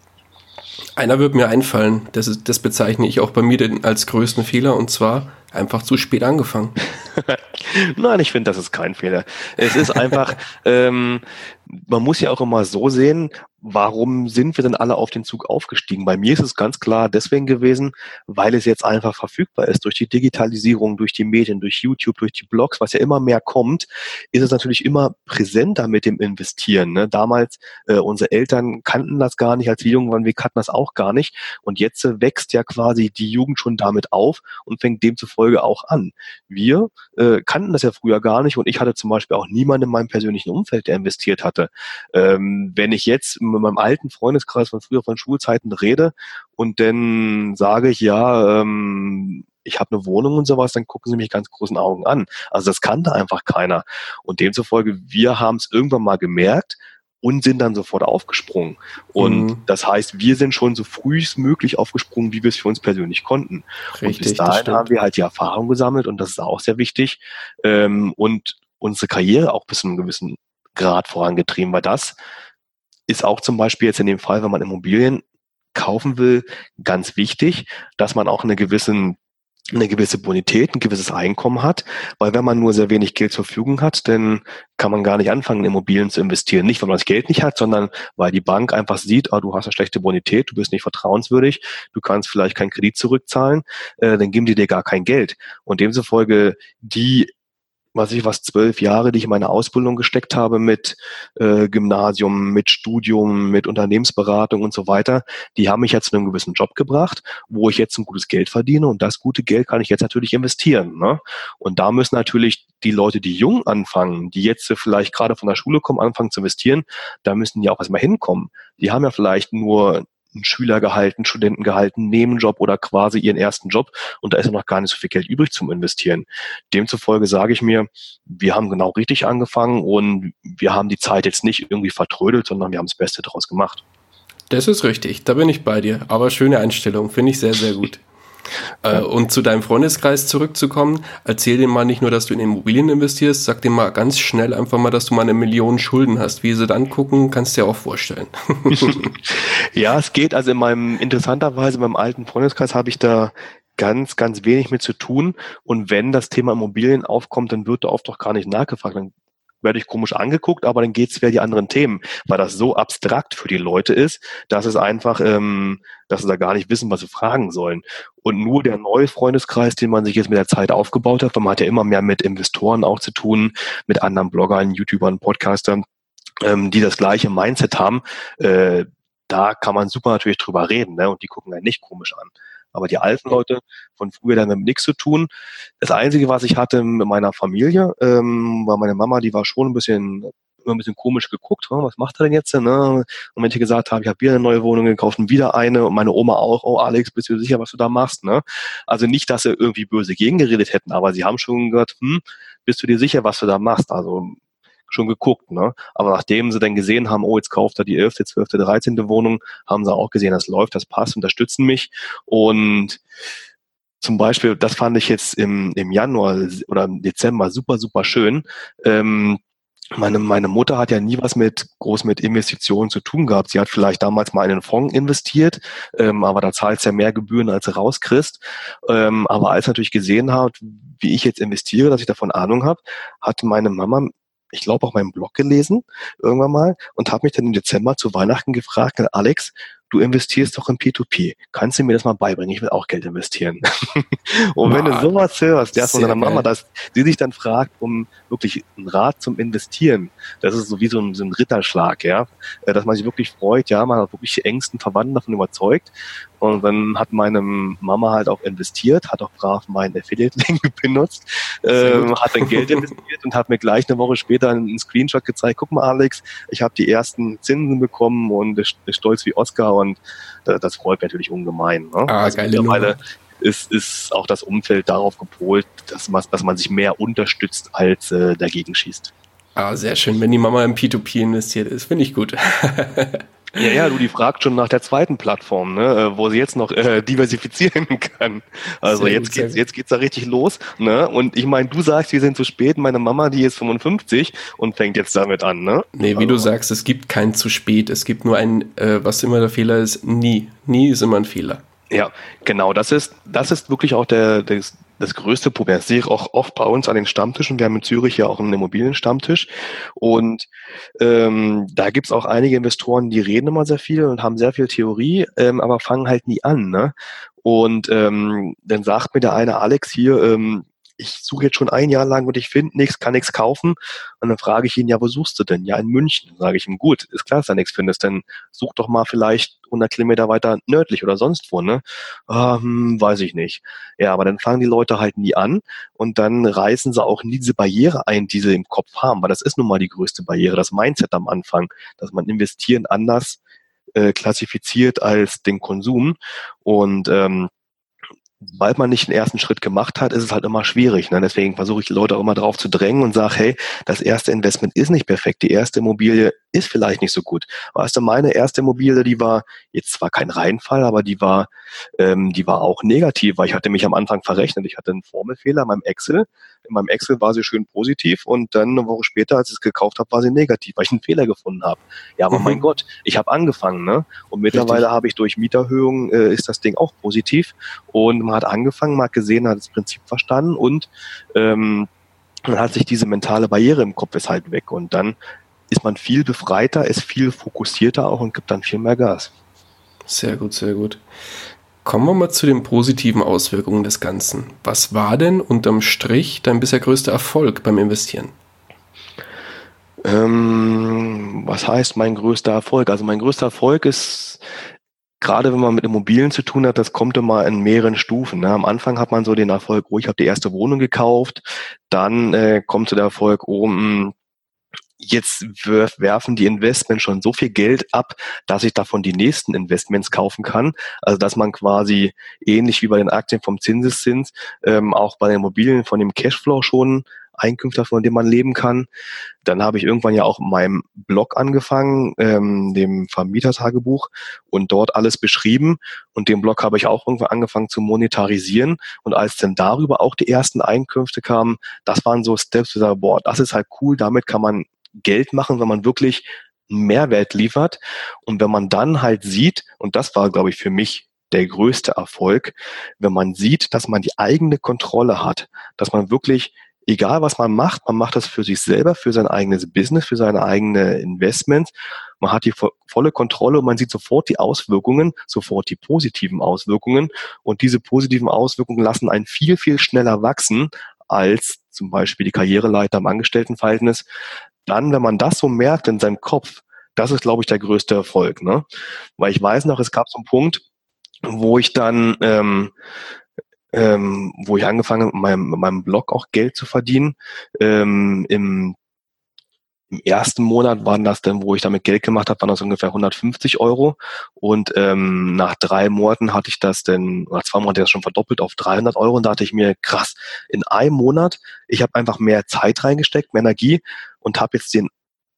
Einer wird mir einfallen, das, ist, das bezeichne ich auch bei mir als größten Fehler und zwar einfach zu spät angefangen. Nein, ich finde, das ist kein Fehler. Es ist einfach, ähm, man muss ja auch immer so sehen, warum sind wir denn alle auf den Zug aufgestiegen? Bei mir ist es ganz klar deswegen gewesen, weil es jetzt einfach verfügbar ist. Durch die Digitalisierung, durch die Medien, durch YouTube, durch die Blogs, was ja immer mehr kommt, ist es natürlich immer präsenter mit dem Investieren. Ne? Damals, äh, unsere Eltern kannten das gar nicht, als wir jung waren, wir kannten das auch gar nicht. Und jetzt äh, wächst ja quasi die Jugend schon damit auf und fängt demzufolge auch an. Wir äh, kannten das ja früher gar nicht und ich hatte zum Beispiel auch niemanden in meinem persönlichen Umfeld, der investiert hatte. Ähm, wenn ich jetzt mit meinem alten Freundeskreis von früher von Schulzeiten rede und dann sage ich, ja, ähm, ich habe eine Wohnung und sowas, dann gucken sie mich ganz großen Augen an. Also das kannte einfach keiner. Und demzufolge, wir haben es irgendwann mal gemerkt und sind dann sofort aufgesprungen. Und mhm. das heißt, wir sind schon so frühestmöglich aufgesprungen, wie wir es für uns persönlich konnten. Richtig, und bis dahin haben wir halt die Erfahrung gesammelt und das ist auch sehr wichtig. Ähm, und unsere Karriere auch bis zu einem gewissen Grad vorangetrieben, weil das ist auch zum Beispiel jetzt in dem Fall, wenn man Immobilien kaufen will, ganz wichtig, dass man auch eine gewissen eine gewisse Bonität, ein gewisses Einkommen hat, weil wenn man nur sehr wenig Geld zur Verfügung hat, dann kann man gar nicht anfangen, in Immobilien zu investieren. Nicht, weil man das Geld nicht hat, sondern weil die Bank einfach sieht, ah, du hast eine schlechte Bonität, du bist nicht vertrauenswürdig, du kannst vielleicht keinen Kredit zurückzahlen, äh, dann geben die dir gar kein Geld. Und demzufolge die was ich was, zwölf Jahre, die ich in meine Ausbildung gesteckt habe mit äh, Gymnasium, mit Studium, mit Unternehmensberatung und so weiter, die haben mich jetzt zu einem gewissen Job gebracht, wo ich jetzt ein gutes Geld verdiene und das gute Geld kann ich jetzt natürlich investieren. Ne? Und da müssen natürlich die Leute, die jung anfangen, die jetzt vielleicht gerade von der Schule kommen, anfangen zu investieren, da müssen die auch erstmal hinkommen. Die haben ja vielleicht nur einen Schüler gehalten, Studenten gehalten, Nebenjob oder quasi ihren ersten Job und da ist noch gar nicht so viel Geld übrig zum Investieren. Demzufolge sage ich mir, wir haben genau richtig angefangen und wir haben die Zeit jetzt nicht irgendwie vertrödelt, sondern wir haben das Beste daraus gemacht. Das ist richtig, da bin ich bei dir. Aber schöne Einstellung, finde ich sehr, sehr gut. Äh, und zu deinem Freundeskreis zurückzukommen, erzähl dir mal nicht nur, dass du in Immobilien investierst, sag dir mal ganz schnell einfach mal, dass du mal eine Million Schulden hast. Wie sie dann gucken, kannst du dir auch vorstellen. ja, es geht. Also in meinem, interessanterweise, in meinem alten Freundeskreis habe ich da ganz, ganz wenig mit zu tun. Und wenn das Thema Immobilien aufkommt, dann wird da oft doch gar nicht nachgefragt. Dann werde ich komisch angeguckt, aber dann geht's wieder die anderen Themen, weil das so abstrakt für die Leute ist, dass es einfach, ähm, dass sie da gar nicht wissen, was sie fragen sollen. Und nur der neue Freundeskreis, den man sich jetzt mit der Zeit aufgebaut hat, weil man hat ja immer mehr mit Investoren auch zu tun, mit anderen Bloggern, YouTubern, Podcastern, ähm, die das gleiche Mindset haben, äh, da kann man super natürlich drüber reden, ne? Und die gucken einen nicht komisch an. Aber die alten Leute von früher, dann haben nichts zu tun. Das Einzige, was ich hatte mit meiner Familie, ähm, war meine Mama, die war schon ein bisschen immer ein bisschen komisch geguckt, hm, was macht er denn jetzt? Ne? Und wenn ich gesagt habe, ich habe wieder eine neue Wohnung gekauft und wieder eine und meine Oma auch, oh Alex, bist du sicher, was du da machst? Ne? Also nicht, dass sie irgendwie böse gegengeredet hätten, aber sie haben schon gesagt, hm, bist du dir sicher, was du da machst? Also schon geguckt. Ne? Aber nachdem sie dann gesehen haben, oh, jetzt kauft er die 11., 12., 13. Wohnung, haben sie auch gesehen, das läuft, das passt, unterstützen mich. Und zum Beispiel, das fand ich jetzt im, im Januar oder im Dezember super, super schön. Ähm, meine, meine Mutter hat ja nie was mit groß mit Investitionen zu tun gehabt. Sie hat vielleicht damals mal in einen Fonds investiert, ähm, aber da zahlt es ja mehr Gebühren, als sie rauskriegst. Ähm, aber als natürlich gesehen hat, wie ich jetzt investiere, dass ich davon Ahnung habe, hat meine Mama ich glaube auch meinen Blog gelesen irgendwann mal und habe mich dann im Dezember zu Weihnachten gefragt, Alex, du investierst doch in P2P. Kannst du mir das mal beibringen? Ich will auch Geld investieren. und Mann. wenn du sowas hörst, ja, von deiner Mama, dass die sich dann fragt, um wirklich einen Rat zum Investieren, das ist so wie so ein, so ein Ritterschlag, ja, äh, dass man sich wirklich freut, ja, man hat wirklich die engsten Verwandten davon überzeugt. Und dann hat meine Mama halt auch investiert, hat auch brav meinen Affiliate-Link benutzt, ähm, hat dann Geld investiert und hat mir gleich eine Woche später einen Screenshot gezeigt, guck mal Alex, ich habe die ersten Zinsen bekommen und ist stolz wie Oscar und äh, das freut mich natürlich ungemein. Ne? Ah, also mittlerweile ist, ist auch das Umfeld darauf gepolt, dass man, dass man sich mehr unterstützt als äh, dagegen schießt. Ah, sehr schön, wenn die Mama im P2P investiert ist, finde ich gut. Ja, ja, du, die fragt schon nach der zweiten Plattform, ne, äh, wo sie jetzt noch äh, diversifizieren kann. Also sehr jetzt gut, geht's, jetzt geht's da richtig los, ne? Und ich meine, du sagst, wir sind zu spät. Meine Mama, die ist 55 und fängt jetzt damit an, ne? Nee, wie also. du sagst, es gibt kein zu spät. Es gibt nur ein, äh, was immer der Fehler ist, nie. Nie ist immer ein Fehler. Ja, genau. Das ist, das ist wirklich auch der, der, das größte Problem. Das sehe ich auch oft bei uns an den Stammtischen. Wir haben in Zürich ja auch einen Immobilienstammtisch. Und ähm, da gibt's auch einige Investoren, die reden immer sehr viel und haben sehr viel Theorie, ähm, aber fangen halt nie an. Ne? Und ähm, dann sagt mir der eine Alex hier, ähm, ich suche jetzt schon ein Jahr lang und ich finde nichts, kann nichts kaufen. Und dann frage ich ihn, ja, wo suchst du denn? Ja, in München. Dann sage ich ihm, gut, ist klar, dass du nichts findest, dann such doch mal vielleicht 100 Kilometer weiter nördlich oder sonst wo, ne? Ähm, weiß ich nicht. Ja, aber dann fangen die Leute halt nie an und dann reißen sie auch nie diese Barriere ein, die sie im Kopf haben, weil das ist nun mal die größte Barriere, das Mindset am Anfang, dass man investieren anders äh, klassifiziert als den Konsum und ähm, weil man nicht den ersten Schritt gemacht hat, ist es halt immer schwierig. Ne? Deswegen versuche ich die Leute auch immer drauf zu drängen und sage, hey, das erste Investment ist nicht perfekt. Die erste Immobilie ist vielleicht nicht so gut. Weißt du, meine erste Immobilie, die war jetzt zwar kein Reinfall, aber die war, ähm, die war auch negativ, weil ich hatte mich am Anfang verrechnet. Ich hatte einen Formelfehler in meinem Excel. In meinem Excel war sie schön positiv und dann eine Woche später, als ich es gekauft habe, war sie negativ, weil ich einen Fehler gefunden habe. Ja, aber mhm. mein Gott, ich habe angefangen, ne? Und mittlerweile habe ich durch Mieterhöhung äh, ist das Ding auch positiv und man hat angefangen, man hat gesehen, hat das Prinzip verstanden und ähm, man hat sich diese mentale Barriere im Kopf ist halt weg und dann ist man viel befreiter, ist viel fokussierter auch und gibt dann viel mehr Gas. Sehr gut, sehr gut. Kommen wir mal zu den positiven Auswirkungen des Ganzen. Was war denn unterm Strich dein bisher größter Erfolg beim Investieren? Ähm, was heißt mein größter Erfolg? Also mein größter Erfolg ist, gerade wenn man mit Immobilien zu tun hat, das kommt immer in mehreren Stufen. Ne? Am Anfang hat man so den Erfolg, oh, ich habe die erste Wohnung gekauft. Dann äh, kommt so der Erfolg, oh, mh, hm, jetzt werfen die Investments schon so viel Geld ab, dass ich davon die nächsten Investments kaufen kann. Also dass man quasi ähnlich wie bei den Aktien vom Zinseszins ähm, auch bei den Immobilien von dem Cashflow schon Einkünfte, von denen man leben kann. Dann habe ich irgendwann ja auch in meinem Blog angefangen, ähm, dem Vermietertagebuch, und dort alles beschrieben. Und den Blog habe ich auch irgendwann angefangen zu monetarisieren. Und als dann darüber auch die ersten Einkünfte kamen, das waren so Steps, wo ich sage, boah, das ist halt cool, damit kann man Geld machen, wenn man wirklich Mehrwert liefert. Und wenn man dann halt sieht, und das war, glaube ich, für mich der größte Erfolg, wenn man sieht, dass man die eigene Kontrolle hat, dass man wirklich, egal was man macht, man macht das für sich selber, für sein eigenes Business, für seine eigene Investments. Man hat die volle Kontrolle und man sieht sofort die Auswirkungen, sofort die positiven Auswirkungen. Und diese positiven Auswirkungen lassen einen viel, viel schneller wachsen als zum Beispiel die Karriereleiter im Angestelltenverhältnis, dann, wenn man das so merkt in seinem Kopf, das ist, glaube ich, der größte Erfolg. Ne? Weil ich weiß noch, es gab so einen Punkt, wo ich dann, ähm, ähm, wo ich angefangen habe, mit meinem, mit meinem Blog auch Geld zu verdienen. Ähm, Im im ersten Monat waren das dann, wo ich damit Geld gemacht habe, waren das ungefähr 150 Euro. Und ähm, nach drei Monaten hatte ich das dann, nach zwei Monaten das schon verdoppelt auf 300 Euro. Und da dachte ich mir, krass, in einem Monat, ich habe einfach mehr Zeit reingesteckt, mehr Energie und habe jetzt den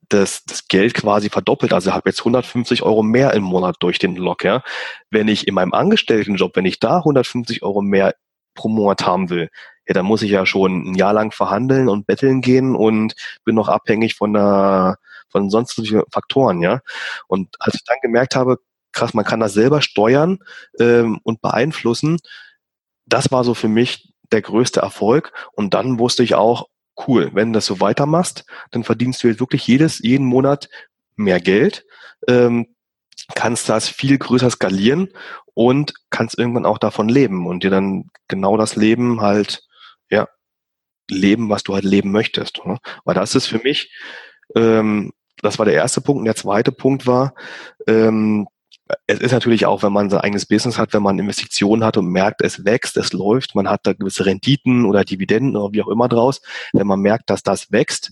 das, das Geld quasi verdoppelt. Also habe jetzt 150 Euro mehr im Monat durch den Log. Ja. Wenn ich in meinem Angestelltenjob, wenn ich da 150 Euro mehr pro Monat haben will, ja, dann muss ich ja schon ein Jahr lang verhandeln und betteln gehen und bin noch abhängig von der, von sonstigen Faktoren, ja. Und als ich dann gemerkt habe, krass, man kann das selber steuern ähm, und beeinflussen, das war so für mich der größte Erfolg. Und dann wusste ich auch, cool, wenn du das so weitermachst, dann verdienst du jetzt wirklich jedes, jeden Monat mehr Geld, ähm, kannst das viel größer skalieren und kannst irgendwann auch davon leben und dir dann genau das Leben halt ja, leben, was du halt leben möchtest. Ne? Weil das ist für mich, ähm, das war der erste Punkt. Und der zweite Punkt war, ähm, es ist natürlich auch, wenn man sein eigenes Business hat, wenn man Investitionen hat und merkt, es wächst, es läuft, man hat da gewisse Renditen oder Dividenden oder wie auch immer draus, wenn man merkt, dass das wächst,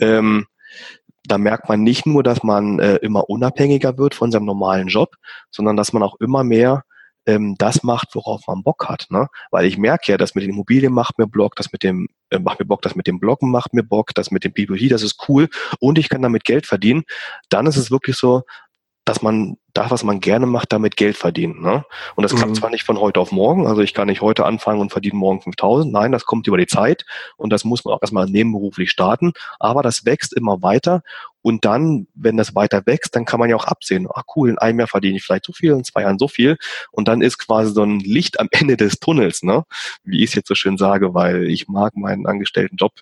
ähm, da merkt man nicht nur, dass man äh, immer unabhängiger wird von seinem normalen Job, sondern dass man auch immer mehr ähm, das macht, worauf man Bock hat. Ne? Weil ich merke ja, das mit den Immobilien macht mir Bock, das mit dem äh, macht mir Bock, das mit dem Bloggen macht mir Bock, das mit dem PPP, das ist cool und ich kann damit Geld verdienen. Dann ist es wirklich so, dass man das, was man gerne macht, damit Geld verdient. Ne? Und das mhm. klappt zwar nicht von heute auf morgen, also ich kann nicht heute anfangen und verdiene morgen 5000. Nein, das kommt über die Zeit und das muss man auch erstmal nebenberuflich starten. Aber das wächst immer weiter und dann, wenn das weiter wächst, dann kann man ja auch absehen, ah cool, in einem Jahr verdiene ich vielleicht so viel, in zwei Jahren so viel. Und dann ist quasi so ein Licht am Ende des Tunnels, ne? wie ich es jetzt so schön sage, weil ich mag meinen angestellten Job,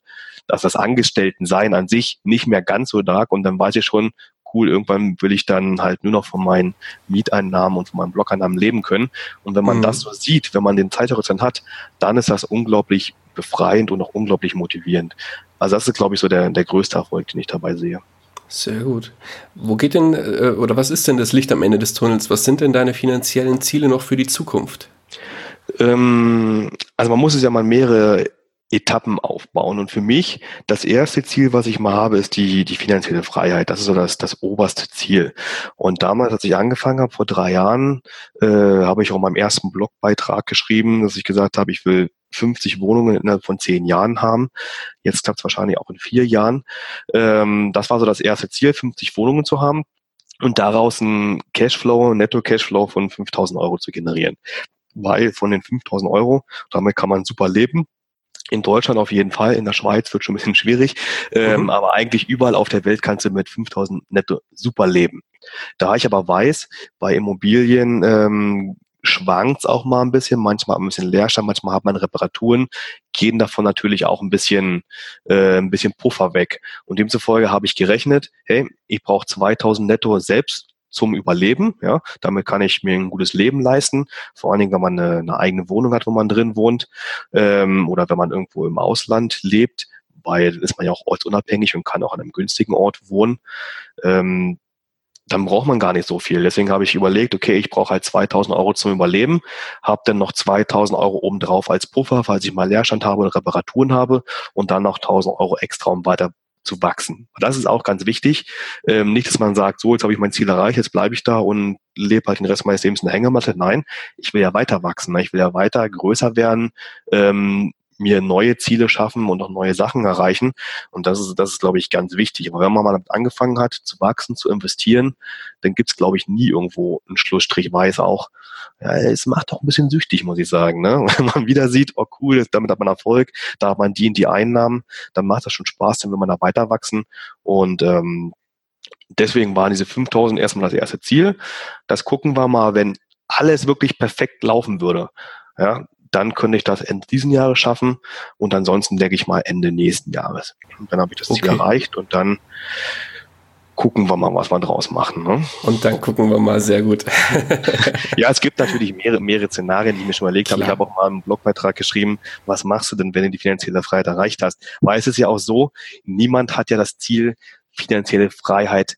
dass das Angestelltensein an sich nicht mehr ganz so stark und dann weiß ich schon, cool, irgendwann will ich dann halt nur noch von meinen Mieteinnahmen und von meinen Blogeinnahmen leben können. Und wenn man mhm. das so sieht, wenn man den Zeithorizont hat, dann ist das unglaublich befreiend und auch unglaublich motivierend. Also das ist, glaube ich, so der, der größte Erfolg, den ich dabei sehe. Sehr gut. Wo geht denn, äh, oder was ist denn das Licht am Ende des Tunnels? Was sind denn deine finanziellen Ziele noch für die Zukunft? Ähm, also man muss es ja mal mehrere Etappen aufbauen. Und für mich, das erste Ziel, was ich mal habe, ist die, die finanzielle Freiheit. Das ist so das, das oberste Ziel. Und damals, als ich angefangen habe, vor drei Jahren, äh, habe ich auch meinem ersten Blogbeitrag geschrieben, dass ich gesagt habe, ich will 50 Wohnungen innerhalb von zehn Jahren haben. Jetzt klappt es wahrscheinlich auch in vier Jahren. Ähm, das war so das erste Ziel, 50 Wohnungen zu haben und daraus ein Cashflow, Netto-Cashflow von 5000 Euro zu generieren. Weil von den 5000 Euro, damit kann man super leben in Deutschland auf jeden Fall, in der Schweiz wird schon ein bisschen schwierig, ähm, mhm. aber eigentlich überall auf der Welt kannst du mit 5000 netto super leben. Da ich aber weiß, bei Immobilien ähm, schwankt auch mal ein bisschen, manchmal ein bisschen Leerstand, manchmal hat man Reparaturen, gehen davon natürlich auch ein bisschen, äh, ein bisschen Puffer weg. Und demzufolge habe ich gerechnet, hey, ich brauche 2000 netto selbst zum Überleben. Ja, damit kann ich mir ein gutes Leben leisten. Vor allen Dingen, wenn man eine, eine eigene Wohnung hat, wo man drin wohnt, ähm, oder wenn man irgendwo im Ausland lebt, weil ist man ja auch ortsunabhängig und kann auch an einem günstigen Ort wohnen. Ähm, dann braucht man gar nicht so viel. Deswegen habe ich überlegt, okay, ich brauche halt 2000 Euro zum Überleben, habe dann noch 2000 Euro obendrauf als Puffer, falls ich mal Leerstand habe oder Reparaturen habe und dann noch 1000 Euro extra, um weiter zu wachsen. Das ist auch ganz wichtig. Ähm, nicht, dass man sagt, so, jetzt habe ich mein Ziel erreicht, jetzt bleibe ich da und lebe halt den Rest meines Lebens in der Hängematte. Nein, ich will ja weiter wachsen. Ne? Ich will ja weiter größer werden, ähm, mir neue Ziele schaffen und auch neue Sachen erreichen. Und das ist, das ist, glaube ich, ganz wichtig. Aber wenn man mal damit angefangen hat, zu wachsen, zu investieren, dann gibt's glaube ich, nie irgendwo einen Schlussstrich, weiß auch, ja, es macht doch ein bisschen süchtig, muss ich sagen. Ne? Wenn man wieder sieht, oh cool, damit hat man Erfolg, da hat man die und die Einnahmen, dann macht das schon Spaß, dann will man da weiter wachsen. Und ähm, deswegen waren diese 5000 erstmal das erste Ziel. Das gucken wir mal, wenn alles wirklich perfekt laufen würde. Ja, dann könnte ich das Ende diesen Jahres schaffen und ansonsten denke ich mal Ende nächsten Jahres. Und dann habe ich das okay. Ziel erreicht und dann gucken wir mal, was wir draus machen. Ne? Und dann gucken wir mal sehr gut. ja, es gibt natürlich mehrere, mehrere Szenarien, die ich mir schon überlegt Klar. habe. Ich habe auch mal einen Blogbeitrag geschrieben, was machst du denn, wenn du die finanzielle Freiheit erreicht hast? Weil es ist ja auch so, niemand hat ja das Ziel, finanzielle Freiheit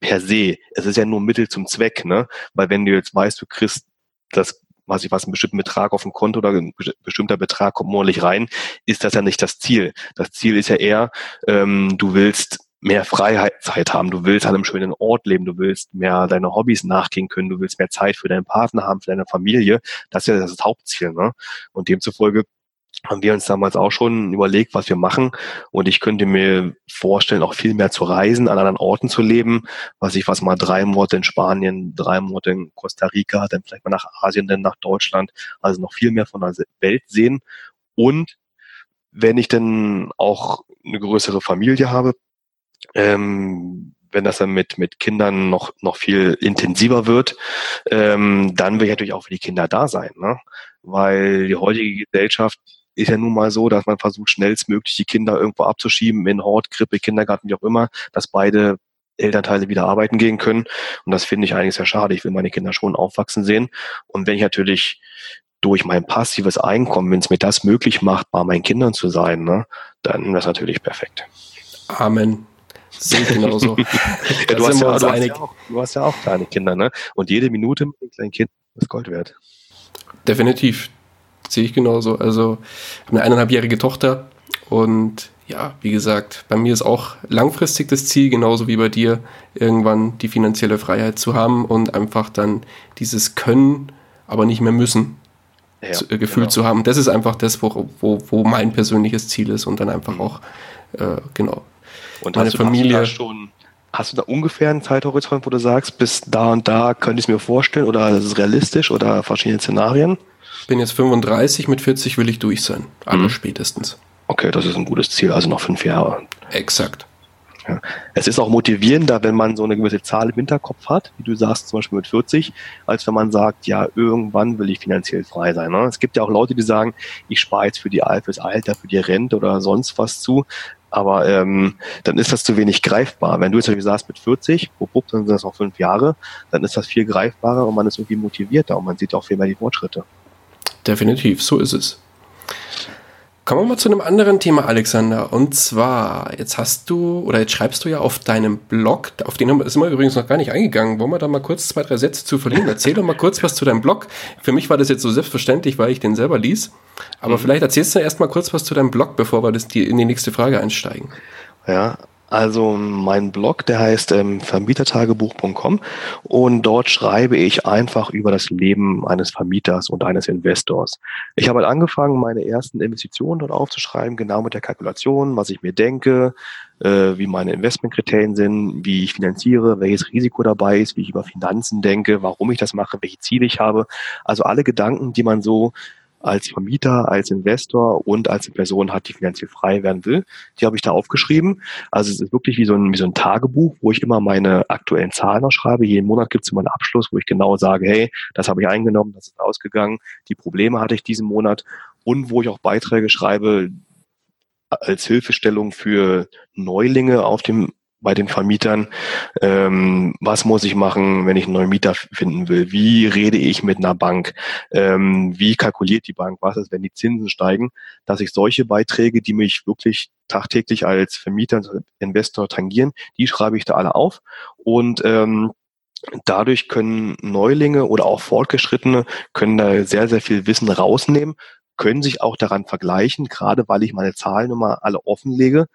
per se. Es ist ja nur Mittel zum Zweck, ne? Weil wenn du jetzt weißt, du kriegst das weiß ich was, einen bestimmten Betrag auf dem Konto oder ein bestimmter Betrag kommt monatlich rein, ist das ja nicht das Ziel. Das Ziel ist ja eher, ähm, du willst mehr Freizeit haben, du willst an einem schönen Ort leben, du willst mehr deine Hobbys nachgehen können, du willst mehr Zeit für deinen Partner haben, für deine Familie. Das ist ja das Hauptziel. Ne? Und demzufolge haben wir uns damals auch schon überlegt, was wir machen. Und ich könnte mir vorstellen, auch viel mehr zu reisen, an anderen Orten zu leben. Was ich was mal drei Monate in Spanien, drei Monate in Costa Rica, dann vielleicht mal nach Asien, dann nach Deutschland. Also noch viel mehr von der Welt sehen. Und wenn ich dann auch eine größere Familie habe, ähm, wenn das dann mit, mit Kindern noch, noch viel intensiver wird, ähm, dann will ich natürlich auch für die Kinder da sein. Ne? Weil die heutige Gesellschaft ist ja nun mal so, dass man versucht, schnellstmöglich die Kinder irgendwo abzuschieben, in Hort, Krippe, Kindergarten, wie auch immer, dass beide Elternteile wieder arbeiten gehen können. Und das finde ich eigentlich sehr schade. Ich will meine Kinder schon aufwachsen sehen. Und wenn ich natürlich durch mein passives Einkommen, wenn es mir das möglich macht, bei meinen Kindern zu sein, ne, dann wäre es natürlich perfekt. Amen. Sehe genauso. ja, du, hast ja, du, hast ja auch, du hast ja auch kleine Kinder, ne? Und jede Minute mit einem kleinen Kind ist Gold wert. Definitiv. Sehe ich genauso. Also, habe eine eineinhalbjährige Tochter und ja, wie gesagt, bei mir ist auch langfristig das Ziel, genauso wie bei dir, irgendwann die finanzielle Freiheit zu haben und einfach dann dieses Können, aber nicht mehr müssen, ja, zu, äh, Gefühl genau. zu haben. Das ist einfach das, wo, wo, wo mein persönliches Ziel ist und dann einfach mhm. auch, äh, genau. Und meine hast du, Familie. Hast du schon Hast du da ungefähr einen Zeithorizont, wo du sagst, bis da und da könnte ich es mir vorstellen oder ist realistisch oder verschiedene Szenarien? Ich bin jetzt 35, mit 40 will ich durch sein. Aber mhm. spätestens. Okay, das ist ein gutes Ziel, also noch fünf Jahre. Exakt. Ja. Es ist auch motivierender, wenn man so eine gewisse Zahl im Hinterkopf hat, wie du sagst, zum Beispiel mit 40, als wenn man sagt, ja, irgendwann will ich finanziell frei sein. Ne? Es gibt ja auch Leute, die sagen, ich spare jetzt für die fürs Alter, für die Rente oder sonst was zu. Aber ähm, dann ist das zu wenig greifbar. Wenn du jetzt wie sagst mit 40, wupp, wupp, dann sind das noch fünf Jahre, dann ist das viel greifbarer und man ist irgendwie motivierter und man sieht auch viel mehr die Fortschritte. Definitiv, so ist es. Kommen wir mal zu einem anderen Thema, Alexander. Und zwar, jetzt hast du, oder jetzt schreibst du ja auf deinem Blog, auf den sind wir übrigens noch gar nicht eingegangen. Wollen wir da mal kurz zwei, drei Sätze zu verlieren? Erzähl doch mal kurz was zu deinem Blog. Für mich war das jetzt so selbstverständlich, weil ich den selber lies. Aber mhm. vielleicht erzählst du erst mal kurz was zu deinem Blog, bevor wir das die, in die nächste Frage einsteigen. Ja, also mein Blog, der heißt ähm, vermietertagebuch.com und dort schreibe ich einfach über das Leben eines Vermieters und eines Investors. Ich habe halt angefangen, meine ersten Investitionen dort aufzuschreiben, genau mit der Kalkulation, was ich mir denke, äh, wie meine Investmentkriterien sind, wie ich finanziere, welches Risiko dabei ist, wie ich über Finanzen denke, warum ich das mache, welche Ziele ich habe. Also alle Gedanken, die man so als Vermieter, als Investor und als Person hat, die finanziell frei werden will. Die habe ich da aufgeschrieben. Also es ist wirklich wie so ein, wie so ein Tagebuch, wo ich immer meine aktuellen Zahlen schreibe. Jeden Monat gibt es immer einen Abschluss, wo ich genau sage, hey, das habe ich eingenommen, das ist ausgegangen, die Probleme hatte ich diesen Monat und wo ich auch Beiträge schreibe als Hilfestellung für Neulinge auf dem bei den Vermietern, ähm, was muss ich machen, wenn ich einen neuen Mieter finden will? Wie rede ich mit einer Bank? Ähm, wie kalkuliert die Bank? Was ist, wenn die Zinsen steigen? Dass ich solche Beiträge, die mich wirklich tagtäglich als Vermieter Investor tangieren, die schreibe ich da alle auf und ähm, Dadurch können Neulinge oder auch Fortgeschrittene können da sehr, sehr viel Wissen rausnehmen, können sich auch daran vergleichen, gerade weil ich meine Zahlen immer alle offenlege.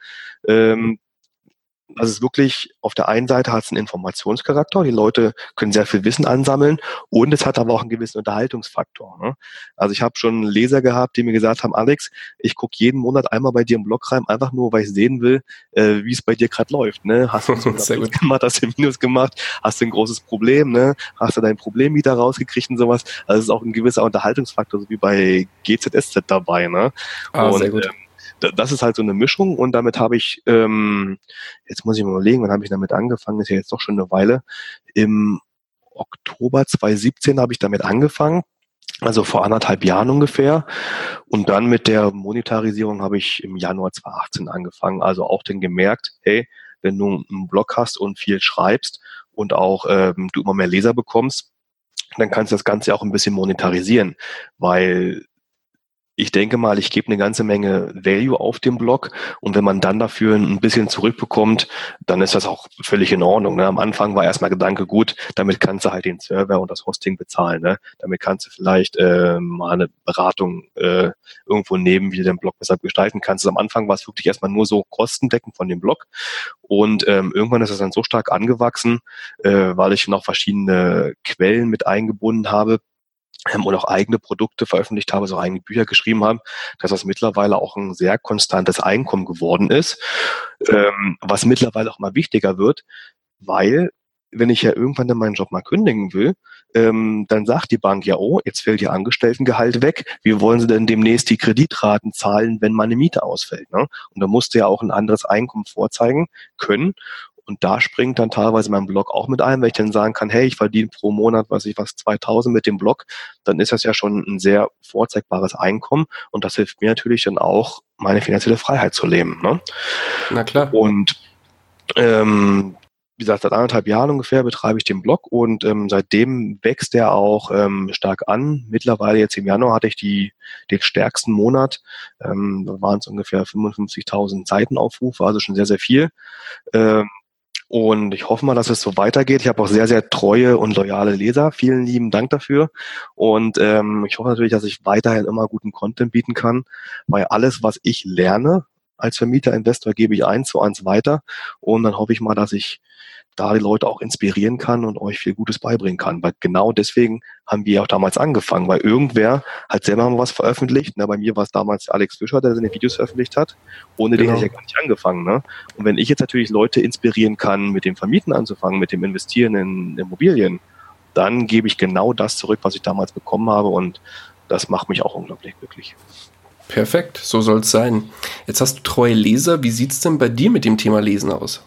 Ähm, also es ist wirklich, auf der einen Seite hat es einen Informationscharakter, die Leute können sehr viel Wissen ansammeln und es hat aber auch einen gewissen Unterhaltungsfaktor. Ne? Also ich habe schon Leser gehabt, die mir gesagt haben, Alex, ich gucke jeden Monat einmal bei dir im Blog rein, einfach nur, weil ich sehen will, äh, wie es bei dir gerade läuft. Ne? Hast du gut gemacht, hast du Minus gemacht, hast du ein großes Problem, ne? hast du dein Problem wieder rausgekriegt und sowas. Also es ist auch ein gewisser Unterhaltungsfaktor, so wie bei GZSZ dabei. Ne? Ah, und, sehr gut. Ähm, das ist halt so eine Mischung und damit habe ich, ähm, jetzt muss ich mal überlegen, wann habe ich damit angefangen, ist ja jetzt doch schon eine Weile. Im Oktober 2017 habe ich damit angefangen, also vor anderthalb Jahren ungefähr. Und dann mit der Monetarisierung habe ich im Januar 2018 angefangen. Also auch dann gemerkt, hey, wenn du einen Blog hast und viel schreibst und auch ähm, du immer mehr Leser bekommst, dann kannst du das Ganze auch ein bisschen monetarisieren, weil ich denke mal, ich gebe eine ganze Menge Value auf dem Blog und wenn man dann dafür ein bisschen zurückbekommt, dann ist das auch völlig in Ordnung. Ne? Am Anfang war erstmal Gedanke, gut, damit kannst du halt den Server und das Hosting bezahlen. Ne? Damit kannst du vielleicht äh, mal eine Beratung äh, irgendwo nehmen, wie du den Blog besser gestalten kannst. Also am Anfang war es wirklich erstmal nur so kostendeckend von dem Blog und ähm, irgendwann ist es dann so stark angewachsen, äh, weil ich noch verschiedene Quellen mit eingebunden habe, ähm, und auch eigene Produkte veröffentlicht habe, so eigene Bücher geschrieben habe, dass das mittlerweile auch ein sehr konstantes Einkommen geworden ist, ähm, was mittlerweile auch mal wichtiger wird, weil wenn ich ja irgendwann dann meinen Job mal kündigen will, ähm, dann sagt die Bank ja, oh, jetzt fällt Ihr Angestelltengehalt weg. Wie wollen Sie denn demnächst die Kreditraten zahlen, wenn meine Miete ausfällt? Ne? Und da musste ja auch ein anderes Einkommen vorzeigen können. Und da springt dann teilweise mein Blog auch mit ein, wenn ich dann sagen kann, hey, ich verdiene pro Monat, weiß ich was, 2000 mit dem Blog, dann ist das ja schon ein sehr vorzeigbares Einkommen und das hilft mir natürlich dann auch, meine finanzielle Freiheit zu leben. Ne? Na klar. Und ähm, wie gesagt, seit anderthalb Jahren ungefähr betreibe ich den Blog und ähm, seitdem wächst er auch ähm, stark an. Mittlerweile jetzt im Januar hatte ich die, den stärksten Monat. Ähm, da waren es ungefähr 55.000 Seitenaufrufe, also schon sehr, sehr viel. Ähm, und ich hoffe mal, dass es so weitergeht. Ich habe auch sehr, sehr treue und loyale Leser. Vielen lieben Dank dafür. Und ähm, ich hoffe natürlich, dass ich weiterhin immer guten Content bieten kann, weil alles, was ich lerne als Vermieter, Investor, gebe ich eins zu eins weiter. Und dann hoffe ich mal, dass ich da die Leute auch inspirieren kann und euch viel Gutes beibringen kann. Weil genau deswegen haben wir auch damals angefangen, weil irgendwer hat selber mal was veröffentlicht. Na, bei mir war es damals Alex Fischer, der seine Videos veröffentlicht hat. Ohne genau. den hätte ich ja gar nicht angefangen. Ne? Und wenn ich jetzt natürlich Leute inspirieren kann, mit dem Vermieten anzufangen, mit dem Investieren in Immobilien, dann gebe ich genau das zurück, was ich damals bekommen habe. Und das macht mich auch unglaublich glücklich. Perfekt, so soll es sein. Jetzt hast du treue Leser. Wie sieht es denn bei dir mit dem Thema Lesen aus?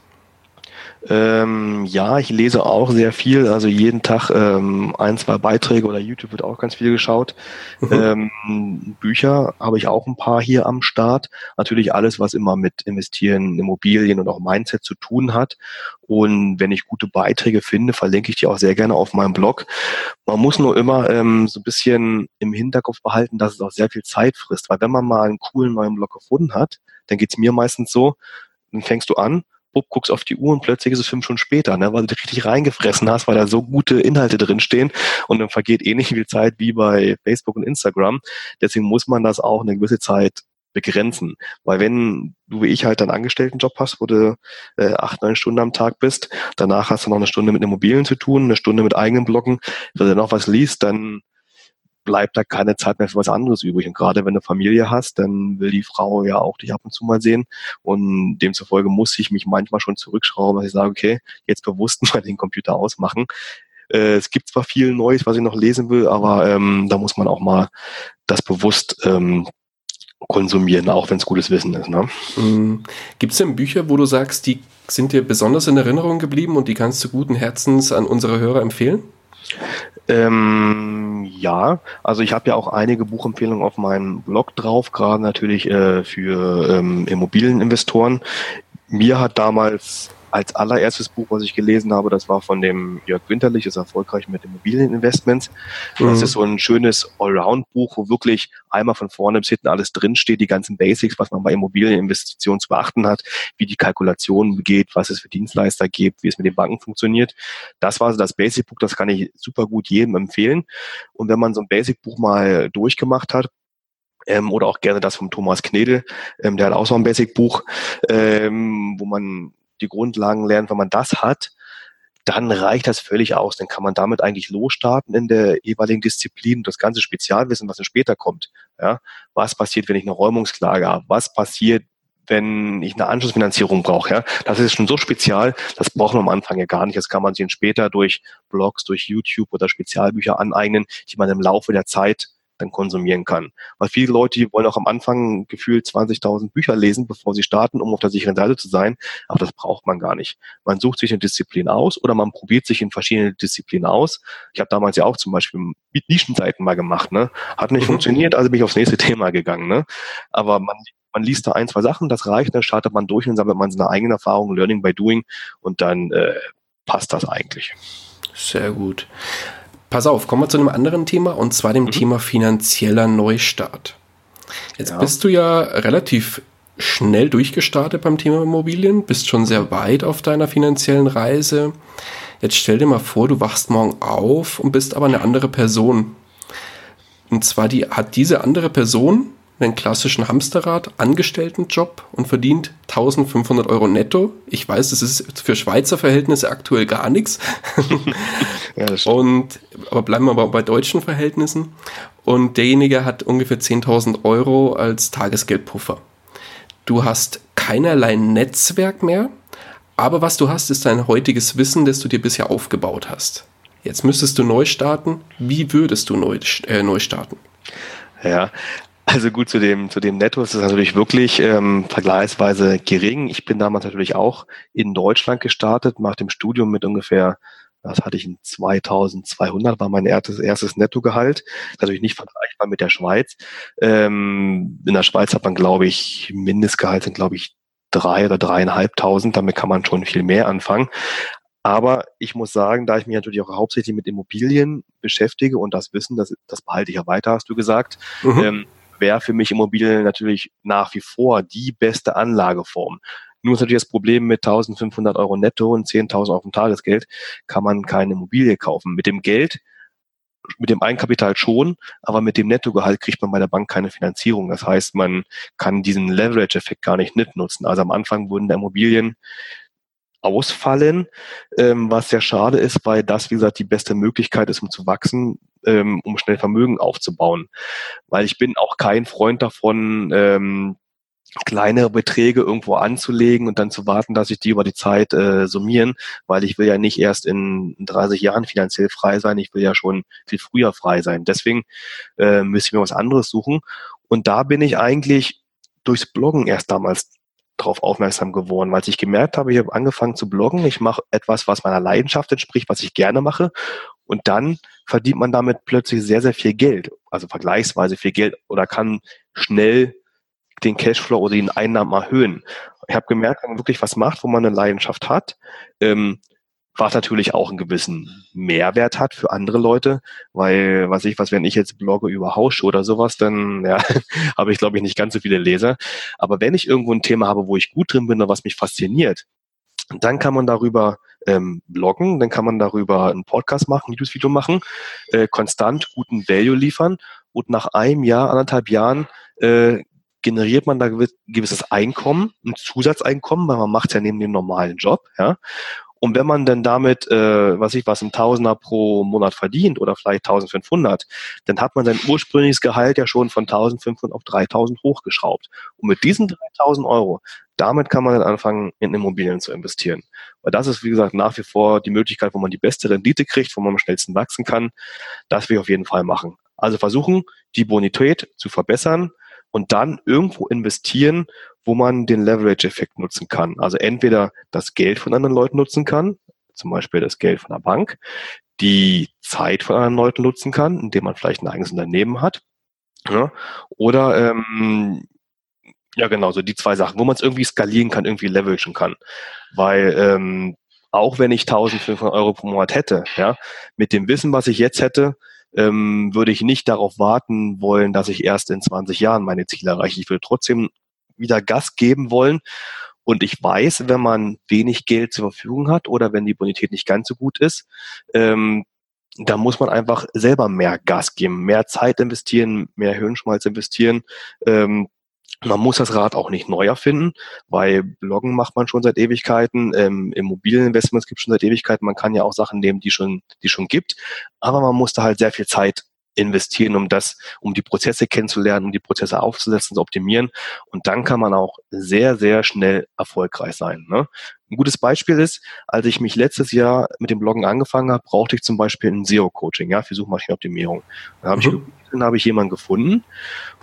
Ähm, ja, ich lese auch sehr viel, also jeden Tag ähm, ein, zwei Beiträge oder YouTube wird auch ganz viel geschaut. Mhm. Ähm, Bücher habe ich auch ein paar hier am Start. Natürlich alles, was immer mit Investieren, Immobilien und auch Mindset zu tun hat. Und wenn ich gute Beiträge finde, verlinke ich die auch sehr gerne auf meinem Blog. Man muss nur immer ähm, so ein bisschen im Hinterkopf behalten, dass es auch sehr viel Zeit frisst. Weil wenn man mal einen coolen neuen Blog gefunden hat, dann geht's mir meistens so, dann fängst du an bupp, guckst auf die Uhr und plötzlich ist es fünf Stunden später, ne, weil du dich richtig reingefressen hast, weil da so gute Inhalte drinstehen und dann vergeht eh nicht viel Zeit wie bei Facebook und Instagram. Deswegen muss man das auch eine gewisse Zeit begrenzen. Weil wenn du wie ich halt einen Angestelltenjob hast, wo du äh, acht, neun Stunden am Tag bist, danach hast du noch eine Stunde mit Immobilien zu tun, eine Stunde mit eigenen Blocken, wenn du noch was liest, dann bleibt da keine Zeit mehr für was anderes übrig. Und gerade wenn du Familie hast, dann will die Frau ja auch dich ab und zu mal sehen. Und demzufolge muss ich mich manchmal schon zurückschrauben, dass ich sage, okay, jetzt bewusst mal den Computer ausmachen. Äh, es gibt zwar viel Neues, was ich noch lesen will, aber ähm, da muss man auch mal das bewusst ähm, konsumieren, auch wenn es gutes Wissen ist. Ne? Mhm. Gibt es denn Bücher, wo du sagst, die sind dir besonders in Erinnerung geblieben und die kannst du guten Herzens an unsere Hörer empfehlen? Ähm, ja, also ich habe ja auch einige Buchempfehlungen auf meinem Blog drauf, gerade natürlich äh, für ähm, Immobilieninvestoren. Mir hat damals als allererstes Buch, was ich gelesen habe, das war von dem Jörg Winterlich, ist erfolgreich mit Immobilieninvestments. Mhm. Das ist so ein schönes Allround-Buch, wo wirklich einmal von vorne bis hinten alles drinsteht, die ganzen Basics, was man bei Immobilieninvestitionen zu beachten hat, wie die Kalkulation geht, was es für Dienstleister gibt, wie es mit den Banken funktioniert. Das war so das Basic-Buch, das kann ich super gut jedem empfehlen. Und wenn man so ein Basic-Buch mal durchgemacht hat, ähm, oder auch gerne das vom Thomas Knedel, ähm, der hat auch so ein Basic-Buch, ähm, wo man die Grundlagen lernt, wenn man das hat, dann reicht das völlig aus. Dann kann man damit eigentlich losstarten in der jeweiligen Disziplin. Das ganze Spezialwissen, was dann später kommt. Ja, was passiert, wenn ich eine Räumungsklage habe? Was passiert, wenn ich eine Anschlussfinanzierung brauche? Ja, das ist schon so spezial. Das braucht man am Anfang ja gar nicht. Das kann man sich später durch Blogs, durch YouTube oder Spezialbücher aneignen, die man im Laufe der Zeit dann konsumieren kann. Weil viele Leute, die wollen auch am Anfang gefühlt 20.000 Bücher lesen, bevor sie starten, um auf der sicheren Seite zu sein. Aber das braucht man gar nicht. Man sucht sich eine Disziplin aus oder man probiert sich in verschiedene Disziplinen aus. Ich habe damals ja auch zum Beispiel mit Nischenseiten mal gemacht. Ne? Hat nicht mhm. funktioniert, also bin ich aufs nächste Thema gegangen. Ne? Aber man, man liest da ein, zwei Sachen, das reicht, dann startet man durch und sammelt man seine eigene Erfahrung, Learning by Doing und dann äh, passt das eigentlich. Sehr gut. Pass auf, kommen wir zu einem anderen Thema und zwar dem mhm. Thema finanzieller Neustart. Jetzt ja. bist du ja relativ schnell durchgestartet beim Thema Immobilien, bist schon sehr weit auf deiner finanziellen Reise. Jetzt stell dir mal vor, du wachst morgen auf und bist aber eine andere Person. Und zwar die, hat diese andere Person einen klassischen Hamsterrad, Angestelltenjob und verdient 1500 Euro netto. Ich weiß, das ist für Schweizer Verhältnisse aktuell gar nichts. ja, und, aber bleiben wir aber bei deutschen Verhältnissen. Und derjenige hat ungefähr 10.000 Euro als Tagesgeldpuffer. Du hast keinerlei Netzwerk mehr, aber was du hast, ist dein heutiges Wissen, das du dir bisher aufgebaut hast. Jetzt müsstest du neu starten. Wie würdest du neu, äh, neu starten? Ja, also gut, zu dem, zu dem Netto ist es natürlich wirklich ähm, vergleichsweise gering. Ich bin damals natürlich auch in Deutschland gestartet, nach dem Studium mit ungefähr, was hatte ich, in 2200 war mein erstes, erstes Nettogehalt. Natürlich nicht vergleichbar mit der Schweiz. Ähm, in der Schweiz hat man, glaube ich, Mindestgehalt sind, glaube ich, drei oder dreieinhalbtausend. Damit kann man schon viel mehr anfangen. Aber ich muss sagen, da ich mich natürlich auch hauptsächlich mit Immobilien beschäftige und das Wissen, das, das behalte ich ja weiter, hast du gesagt, mhm. ähm, wäre für mich Immobilien natürlich nach wie vor die beste Anlageform. Nur ist natürlich das Problem mit 1500 Euro netto und 10.000 auf dem Tagesgeld kann man keine Immobilie kaufen. Mit dem Geld, mit dem Eigenkapital schon, aber mit dem Nettogehalt kriegt man bei der Bank keine Finanzierung. Das heißt, man kann diesen Leverage-Effekt gar nicht mitnutzen. Also am Anfang wurden der Immobilien ausfallen, ähm, was sehr schade ist, weil das, wie gesagt, die beste Möglichkeit ist, um zu wachsen, ähm, um schnell Vermögen aufzubauen. Weil ich bin auch kein Freund davon, ähm, kleinere Beträge irgendwo anzulegen und dann zu warten, dass sich die über die Zeit äh, summieren, weil ich will ja nicht erst in 30 Jahren finanziell frei sein, ich will ja schon viel früher frei sein. Deswegen äh, müssen wir was anderes suchen. Und da bin ich eigentlich durchs Bloggen erst damals darauf aufmerksam geworden, weil ich gemerkt habe, ich habe angefangen zu bloggen, ich mache etwas, was meiner Leidenschaft entspricht, was ich gerne mache und dann verdient man damit plötzlich sehr, sehr viel Geld, also vergleichsweise viel Geld oder kann schnell den Cashflow oder den Einnahmen erhöhen. Ich habe gemerkt, wenn man wirklich was macht, wo man eine Leidenschaft hat, ähm, was natürlich auch einen gewissen Mehrwert hat für andere Leute, weil, was ich, was, wenn ich jetzt blogge über Hausschuhe oder sowas, dann ja, habe ich, glaube ich, nicht ganz so viele Leser. Aber wenn ich irgendwo ein Thema habe, wo ich gut drin bin oder was mich fasziniert, dann kann man darüber ähm, bloggen, dann kann man darüber einen Podcast machen, Videos-Video machen, äh, konstant guten Value liefern und nach einem Jahr, anderthalb Jahren äh, generiert man da gewisses Einkommen, ein Zusatzeinkommen, weil man macht ja neben dem normalen Job, ja. Und wenn man dann damit, äh, was ich was, ein Tausender pro Monat verdient oder vielleicht 1500, dann hat man sein ursprüngliches Gehalt ja schon von 1500 auf 3000 hochgeschraubt. Und mit diesen 3000 Euro, damit kann man dann anfangen, in Immobilien zu investieren. Weil das ist, wie gesagt, nach wie vor die Möglichkeit, wo man die beste Rendite kriegt, wo man am schnellsten wachsen kann. Das will ich auf jeden Fall machen. Also versuchen, die Bonität zu verbessern und dann irgendwo investieren, wo man den Leverage-Effekt nutzen kann. Also entweder das Geld von anderen Leuten nutzen kann, zum Beispiel das Geld von der Bank, die Zeit von anderen Leuten nutzen kann, indem man vielleicht ein eigenes Unternehmen hat. Ja, oder ähm, ja genau, so die zwei Sachen, wo man es irgendwie skalieren kann, irgendwie leveragen kann. Weil ähm, auch wenn ich 1500 Euro pro Monat hätte, ja, mit dem Wissen, was ich jetzt hätte, ähm, würde ich nicht darauf warten wollen, dass ich erst in 20 Jahren meine Ziele erreiche. Ich würde trotzdem wieder Gas geben wollen. Und ich weiß, wenn man wenig Geld zur Verfügung hat oder wenn die Bonität nicht ganz so gut ist, ähm, da muss man einfach selber mehr Gas geben, mehr Zeit investieren, mehr Hirnschmalz investieren. Ähm, man muss das Rad auch nicht neu erfinden, weil Bloggen macht man schon seit Ewigkeiten, ähm, Immobilieninvestments gibt es schon seit Ewigkeiten. Man kann ja auch Sachen nehmen, die schon, die schon gibt, aber man muss da halt sehr viel Zeit investieren, um das, um die Prozesse kennenzulernen, um die Prozesse aufzusetzen, zu optimieren. Und dann kann man auch sehr, sehr schnell erfolgreich sein. Ne? Ein gutes Beispiel ist, als ich mich letztes Jahr mit dem Bloggen angefangen habe, brauchte ich zum Beispiel ein SEO-Coaching, ja, für Suchmaschinenoptimierung. Da habe mhm. ich, dann habe ich jemanden gefunden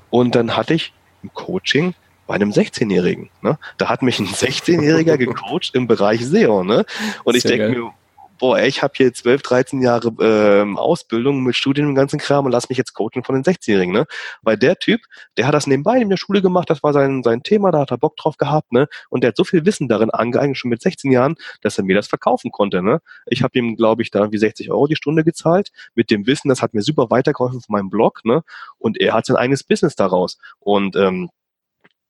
und dann hatte ich ein Coaching bei einem 16-Jährigen. Ne? Da hat mich ein 16-Jähriger gecoacht im Bereich SEO. Ne? Und ich denke mir, boah, ey, ich habe hier 12, 13 Jahre ähm, Ausbildung mit Studien und ganzen Kram und lass mich jetzt coachen von den 16-Jährigen, ne? Weil der Typ, der hat das nebenbei in der Schule gemacht, das war sein, sein Thema, da hat er Bock drauf gehabt, ne? Und der hat so viel Wissen darin angeeignet, schon mit 16 Jahren, dass er mir das verkaufen konnte, ne? Ich habe ihm, glaube ich, da irgendwie 60 Euro die Stunde gezahlt, mit dem Wissen, das hat mir super weitergeholfen von meinem Blog, ne? Und er hat sein eigenes Business daraus. Und ähm,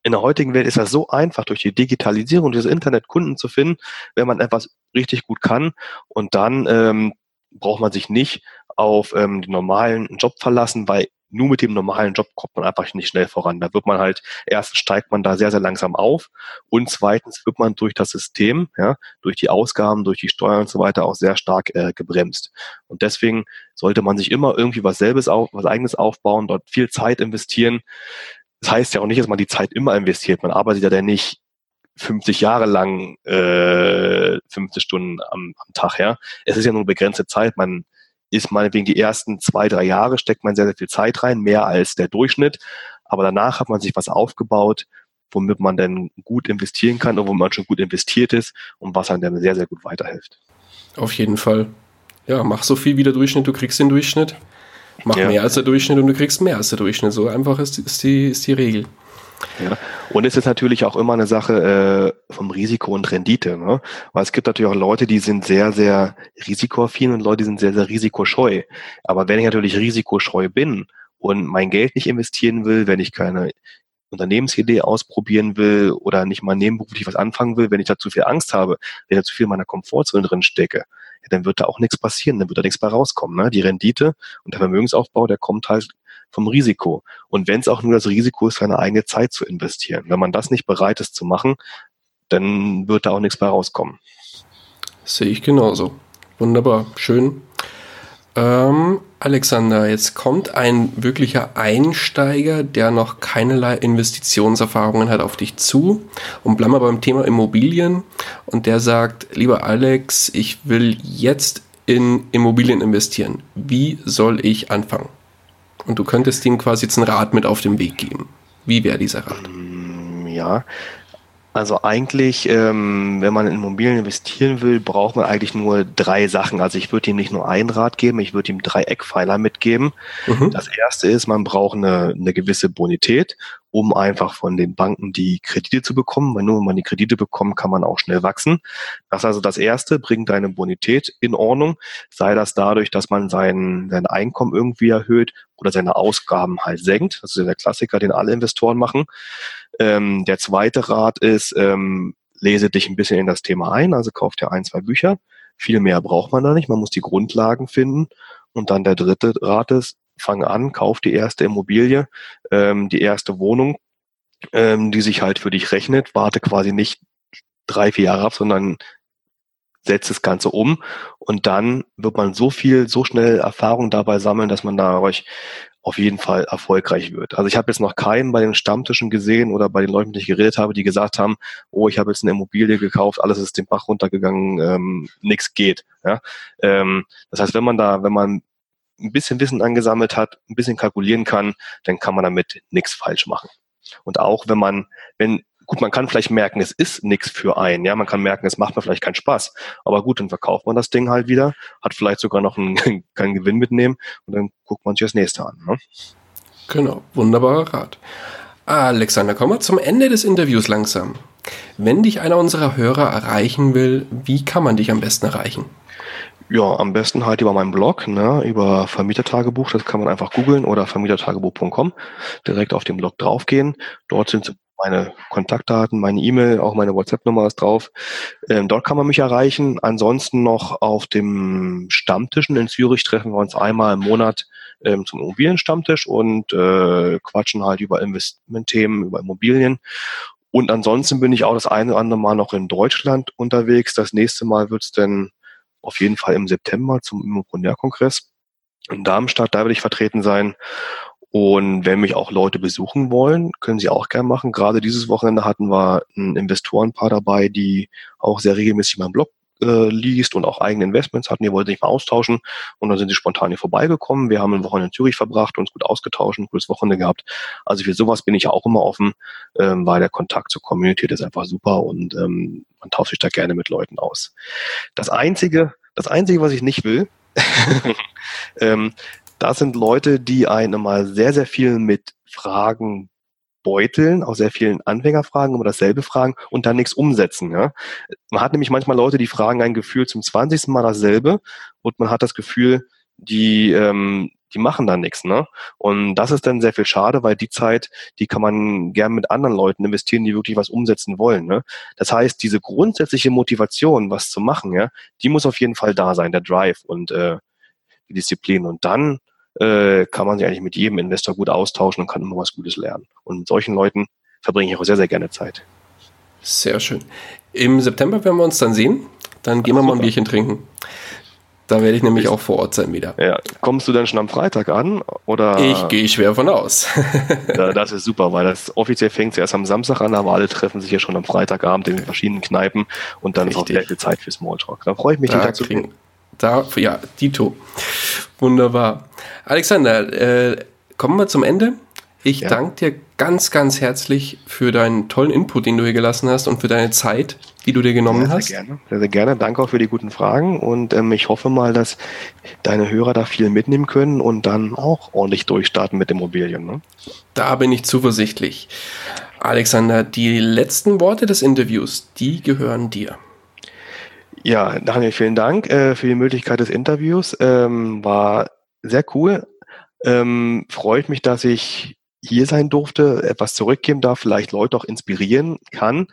in der heutigen Welt ist das so einfach, durch die Digitalisierung, dieses Internet Kunden zu finden, wenn man etwas richtig gut kann. Und dann ähm, braucht man sich nicht auf ähm, den normalen Job verlassen, weil nur mit dem normalen Job kommt man einfach nicht schnell voran. Da wird man halt, erstens steigt man da sehr, sehr langsam auf und zweitens wird man durch das System, ja, durch die Ausgaben, durch die Steuern und so weiter auch sehr stark äh, gebremst. Und deswegen sollte man sich immer irgendwie was selbes auf, was eigenes aufbauen, dort viel Zeit investieren. Das heißt ja auch nicht, dass man die Zeit immer investiert. Man arbeitet ja dann nicht 50 Jahre lang äh, 50 Stunden am, am Tag, ja. Es ist ja nur begrenzte Zeit. Man ist meinetwegen die ersten zwei, drei Jahre, steckt man sehr, sehr viel Zeit rein, mehr als der Durchschnitt. Aber danach hat man sich was aufgebaut, womit man dann gut investieren kann und wo man schon gut investiert ist und was einem dann sehr, sehr gut weiterhilft. Auf jeden Fall. Ja, mach so viel wie der Durchschnitt, du kriegst den Durchschnitt. Mach ja. mehr als der Durchschnitt und du kriegst mehr als der Durchschnitt. So einfach ist, ist, die, ist die Regel. Ja. Und es ist natürlich auch immer eine Sache äh, vom Risiko und Rendite. Ne? Weil es gibt natürlich auch Leute, die sind sehr, sehr risikoaffin und Leute, die sind sehr, sehr risikoscheu. Aber wenn ich natürlich risikoscheu bin und mein Geld nicht investieren will, wenn ich keine Unternehmensidee ausprobieren will oder nicht mal nebenberuflich was anfangen will, wenn ich da zu viel Angst habe, wenn ich da zu viel in meiner Komfortzone drin stecke, ja, dann wird da auch nichts passieren, dann wird da nichts bei rauskommen. Ne? Die Rendite und der Vermögensaufbau, der kommt halt vom Risiko. Und wenn es auch nur das Risiko ist, seine eigene Zeit zu investieren. Wenn man das nicht bereit ist zu machen, dann wird da auch nichts bei rauskommen. Sehe ich genauso. Wunderbar, schön. Ähm, Alexander, jetzt kommt ein wirklicher Einsteiger, der noch keinerlei Investitionserfahrungen hat, auf dich zu und bleiben wir beim Thema Immobilien und der sagt, lieber Alex, ich will jetzt in Immobilien investieren. Wie soll ich anfangen? Und du könntest ihm quasi jetzt einen Rat mit auf den Weg geben. Wie wäre dieser Rat? Ja, also eigentlich, ähm, wenn man in Immobilien investieren will, braucht man eigentlich nur drei Sachen. Also ich würde ihm nicht nur einen Rat geben, ich würde ihm drei Eckpfeiler mitgeben. Mhm. Das erste ist, man braucht eine, eine gewisse Bonität, um einfach von den Banken die Kredite zu bekommen. Weil nur wenn man die Kredite bekommt, kann man auch schnell wachsen. Das ist also das erste, bringt deine Bonität in Ordnung. Sei das dadurch, dass man sein, sein Einkommen irgendwie erhöht oder seine Ausgaben halt senkt. Das ist der Klassiker, den alle Investoren machen. Ähm, der zweite Rat ist, ähm, lese dich ein bisschen in das Thema ein, also kauf dir ein, zwei Bücher. Viel mehr braucht man da nicht, man muss die Grundlagen finden. Und dann der dritte Rat ist, fang an, kauf die erste Immobilie, ähm, die erste Wohnung, ähm, die sich halt für dich rechnet. Warte quasi nicht drei, vier Jahre ab, sondern setzt das Ganze um und dann wird man so viel, so schnell Erfahrung dabei sammeln, dass man da euch auf jeden Fall erfolgreich wird. Also ich habe jetzt noch keinen bei den Stammtischen gesehen oder bei den Leuten, mit denen ich geredet habe, die gesagt haben, oh, ich habe jetzt eine Immobilie gekauft, alles ist den Bach runtergegangen, ähm, nichts geht. Ja? Ähm, das heißt, wenn man da, wenn man ein bisschen Wissen angesammelt hat, ein bisschen kalkulieren kann, dann kann man damit nichts falsch machen. Und auch wenn man, wenn gut, man kann vielleicht merken, es ist nichts für einen. Ja, man kann merken, es macht mir vielleicht keinen Spaß. Aber gut, dann verkauft man das Ding halt wieder, hat vielleicht sogar noch einen, keinen Gewinn mitnehmen und dann guckt man sich das nächste an. Ne? Genau, wunderbarer Rat. Alexander, kommen wir zum Ende des Interviews langsam. Wenn dich einer unserer Hörer erreichen will, wie kann man dich am besten erreichen? Ja, am besten halt über meinen Blog, ne, über Vermietertagebuch, das kann man einfach googeln oder vermietertagebuch.com, direkt auf den Blog draufgehen. Dort sind meine Kontaktdaten, meine E-Mail, auch meine WhatsApp-Nummer ist drauf. Ähm, dort kann man mich erreichen. Ansonsten noch auf dem Stammtischen in Zürich treffen wir uns einmal im Monat ähm, zum Immobilienstammtisch und äh, quatschen halt über Investmentthemen, über Immobilien. Und ansonsten bin ich auch das eine oder andere Mal noch in Deutschland unterwegs. Das nächste Mal wird es dann auf jeden Fall im September zum Immopreneur-Kongress in Darmstadt. Da werde ich vertreten sein. Und wenn mich auch Leute besuchen wollen, können sie auch gerne machen. Gerade dieses Wochenende hatten wir ein Investorenpaar dabei, die auch sehr regelmäßig meinen Blog äh, liest und auch eigene Investments hatten. Die wollten sich mal austauschen und dann sind sie spontan hier vorbeigekommen. Wir haben ein Wochenende in Zürich verbracht, uns gut ausgetauscht, ein cooles Wochenende gehabt. Also für sowas bin ich auch immer offen, ähm, weil der Kontakt zur Community ist einfach super und ähm, man tauscht sich da gerne mit Leuten aus. Das einzige, das einzige, was ich nicht will, ähm, das sind Leute, die einen mal sehr, sehr viel mit Fragen beuteln, auch sehr vielen Anfängerfragen, immer dasselbe fragen und dann nichts umsetzen. Ja? Man hat nämlich manchmal Leute, die fragen ein Gefühl zum 20. Mal dasselbe und man hat das Gefühl, die, ähm, die machen da nichts. Ne? Und das ist dann sehr viel schade, weil die Zeit, die kann man gern mit anderen Leuten investieren, die wirklich was umsetzen wollen. Ne? Das heißt, diese grundsätzliche Motivation, was zu machen, ja, die muss auf jeden Fall da sein, der Drive und äh, die Disziplin. Und dann äh, kann man sich eigentlich mit jedem Investor gut austauschen und kann immer was Gutes lernen. Und mit solchen Leuten verbringe ich auch sehr, sehr gerne Zeit. Sehr schön. Im September werden wir uns dann sehen. Dann gehen Ach, wir mal ein Bierchen trinken. Da werde ich nämlich auch vor Ort sein wieder. Ja. Kommst du dann schon am Freitag an? Oder? Ich gehe schwer von aus. ja, das ist super, weil das offiziell fängt es erst am Samstag an, aber alle treffen sich ja schon am Freitagabend in den verschiedenen Kneipen und dann Richtig. ist auch sehr viel Zeit für Smalltalk. Da freue ich mich, da den Tag zu kriegen. Da, ja, Dito. Wunderbar. Alexander, äh, kommen wir zum Ende. Ich ja. danke dir ganz, ganz herzlich für deinen tollen Input, den du hier gelassen hast und für deine Zeit, die du dir genommen ja, sehr hast. Gerne. Sehr, sehr gerne. Danke auch für die guten Fragen und ähm, ich hoffe mal, dass deine Hörer da viel mitnehmen können und dann auch ordentlich durchstarten mit Immobilien. Ne? Da bin ich zuversichtlich. Alexander, die letzten Worte des Interviews, die gehören dir. Ja, Daniel, vielen Dank äh, für die Möglichkeit des Interviews. Ähm, war sehr cool. Ähm, freut mich, dass ich hier sein durfte, etwas zurückgeben darf, vielleicht Leute auch inspirieren kann.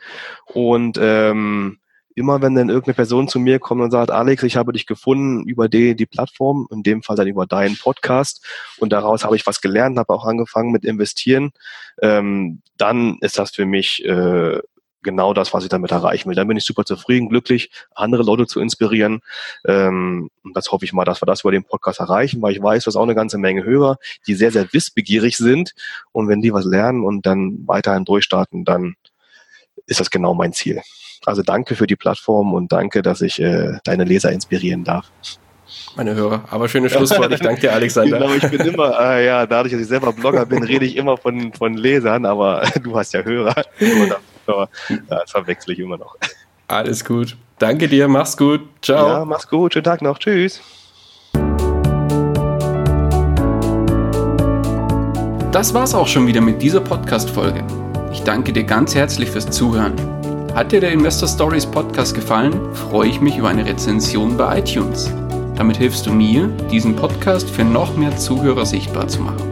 Und ähm, immer wenn dann irgendeine Person zu mir kommt und sagt, Alex, ich habe dich gefunden über die, die Plattform, in dem Fall dann über deinen Podcast und daraus habe ich was gelernt, habe auch angefangen mit investieren, ähm, dann ist das für mich äh, genau das, was ich damit erreichen will. Dann bin ich super zufrieden, glücklich, andere Leute zu inspirieren. Ähm, und das hoffe ich mal, dass wir das über den Podcast erreichen, weil ich weiß, dass auch eine ganze Menge Hörer, die sehr, sehr wissbegierig sind. Und wenn die was lernen und dann weiterhin durchstarten, dann ist das genau mein Ziel. Also danke für die Plattform und danke, dass ich äh, deine Leser inspirieren darf. Meine Hörer. Aber schönes Schlusswort. Ich danke dir, Alexander. genau, ich bin immer, äh, ja, dadurch, dass ich selber Blogger bin, rede ich immer von, von Lesern, aber du hast ja Hörer. das verwechsel ich immer noch. Alles gut. Danke dir, mach's gut. Ciao. Ja, mach's gut. Schönen Tag noch. Tschüss. Das war's auch schon wieder mit dieser Podcast-Folge. Ich danke dir ganz herzlich fürs Zuhören. Hat dir der Investor Stories Podcast gefallen, freue ich mich über eine Rezension bei iTunes. Damit hilfst du mir, diesen Podcast für noch mehr Zuhörer sichtbar zu machen.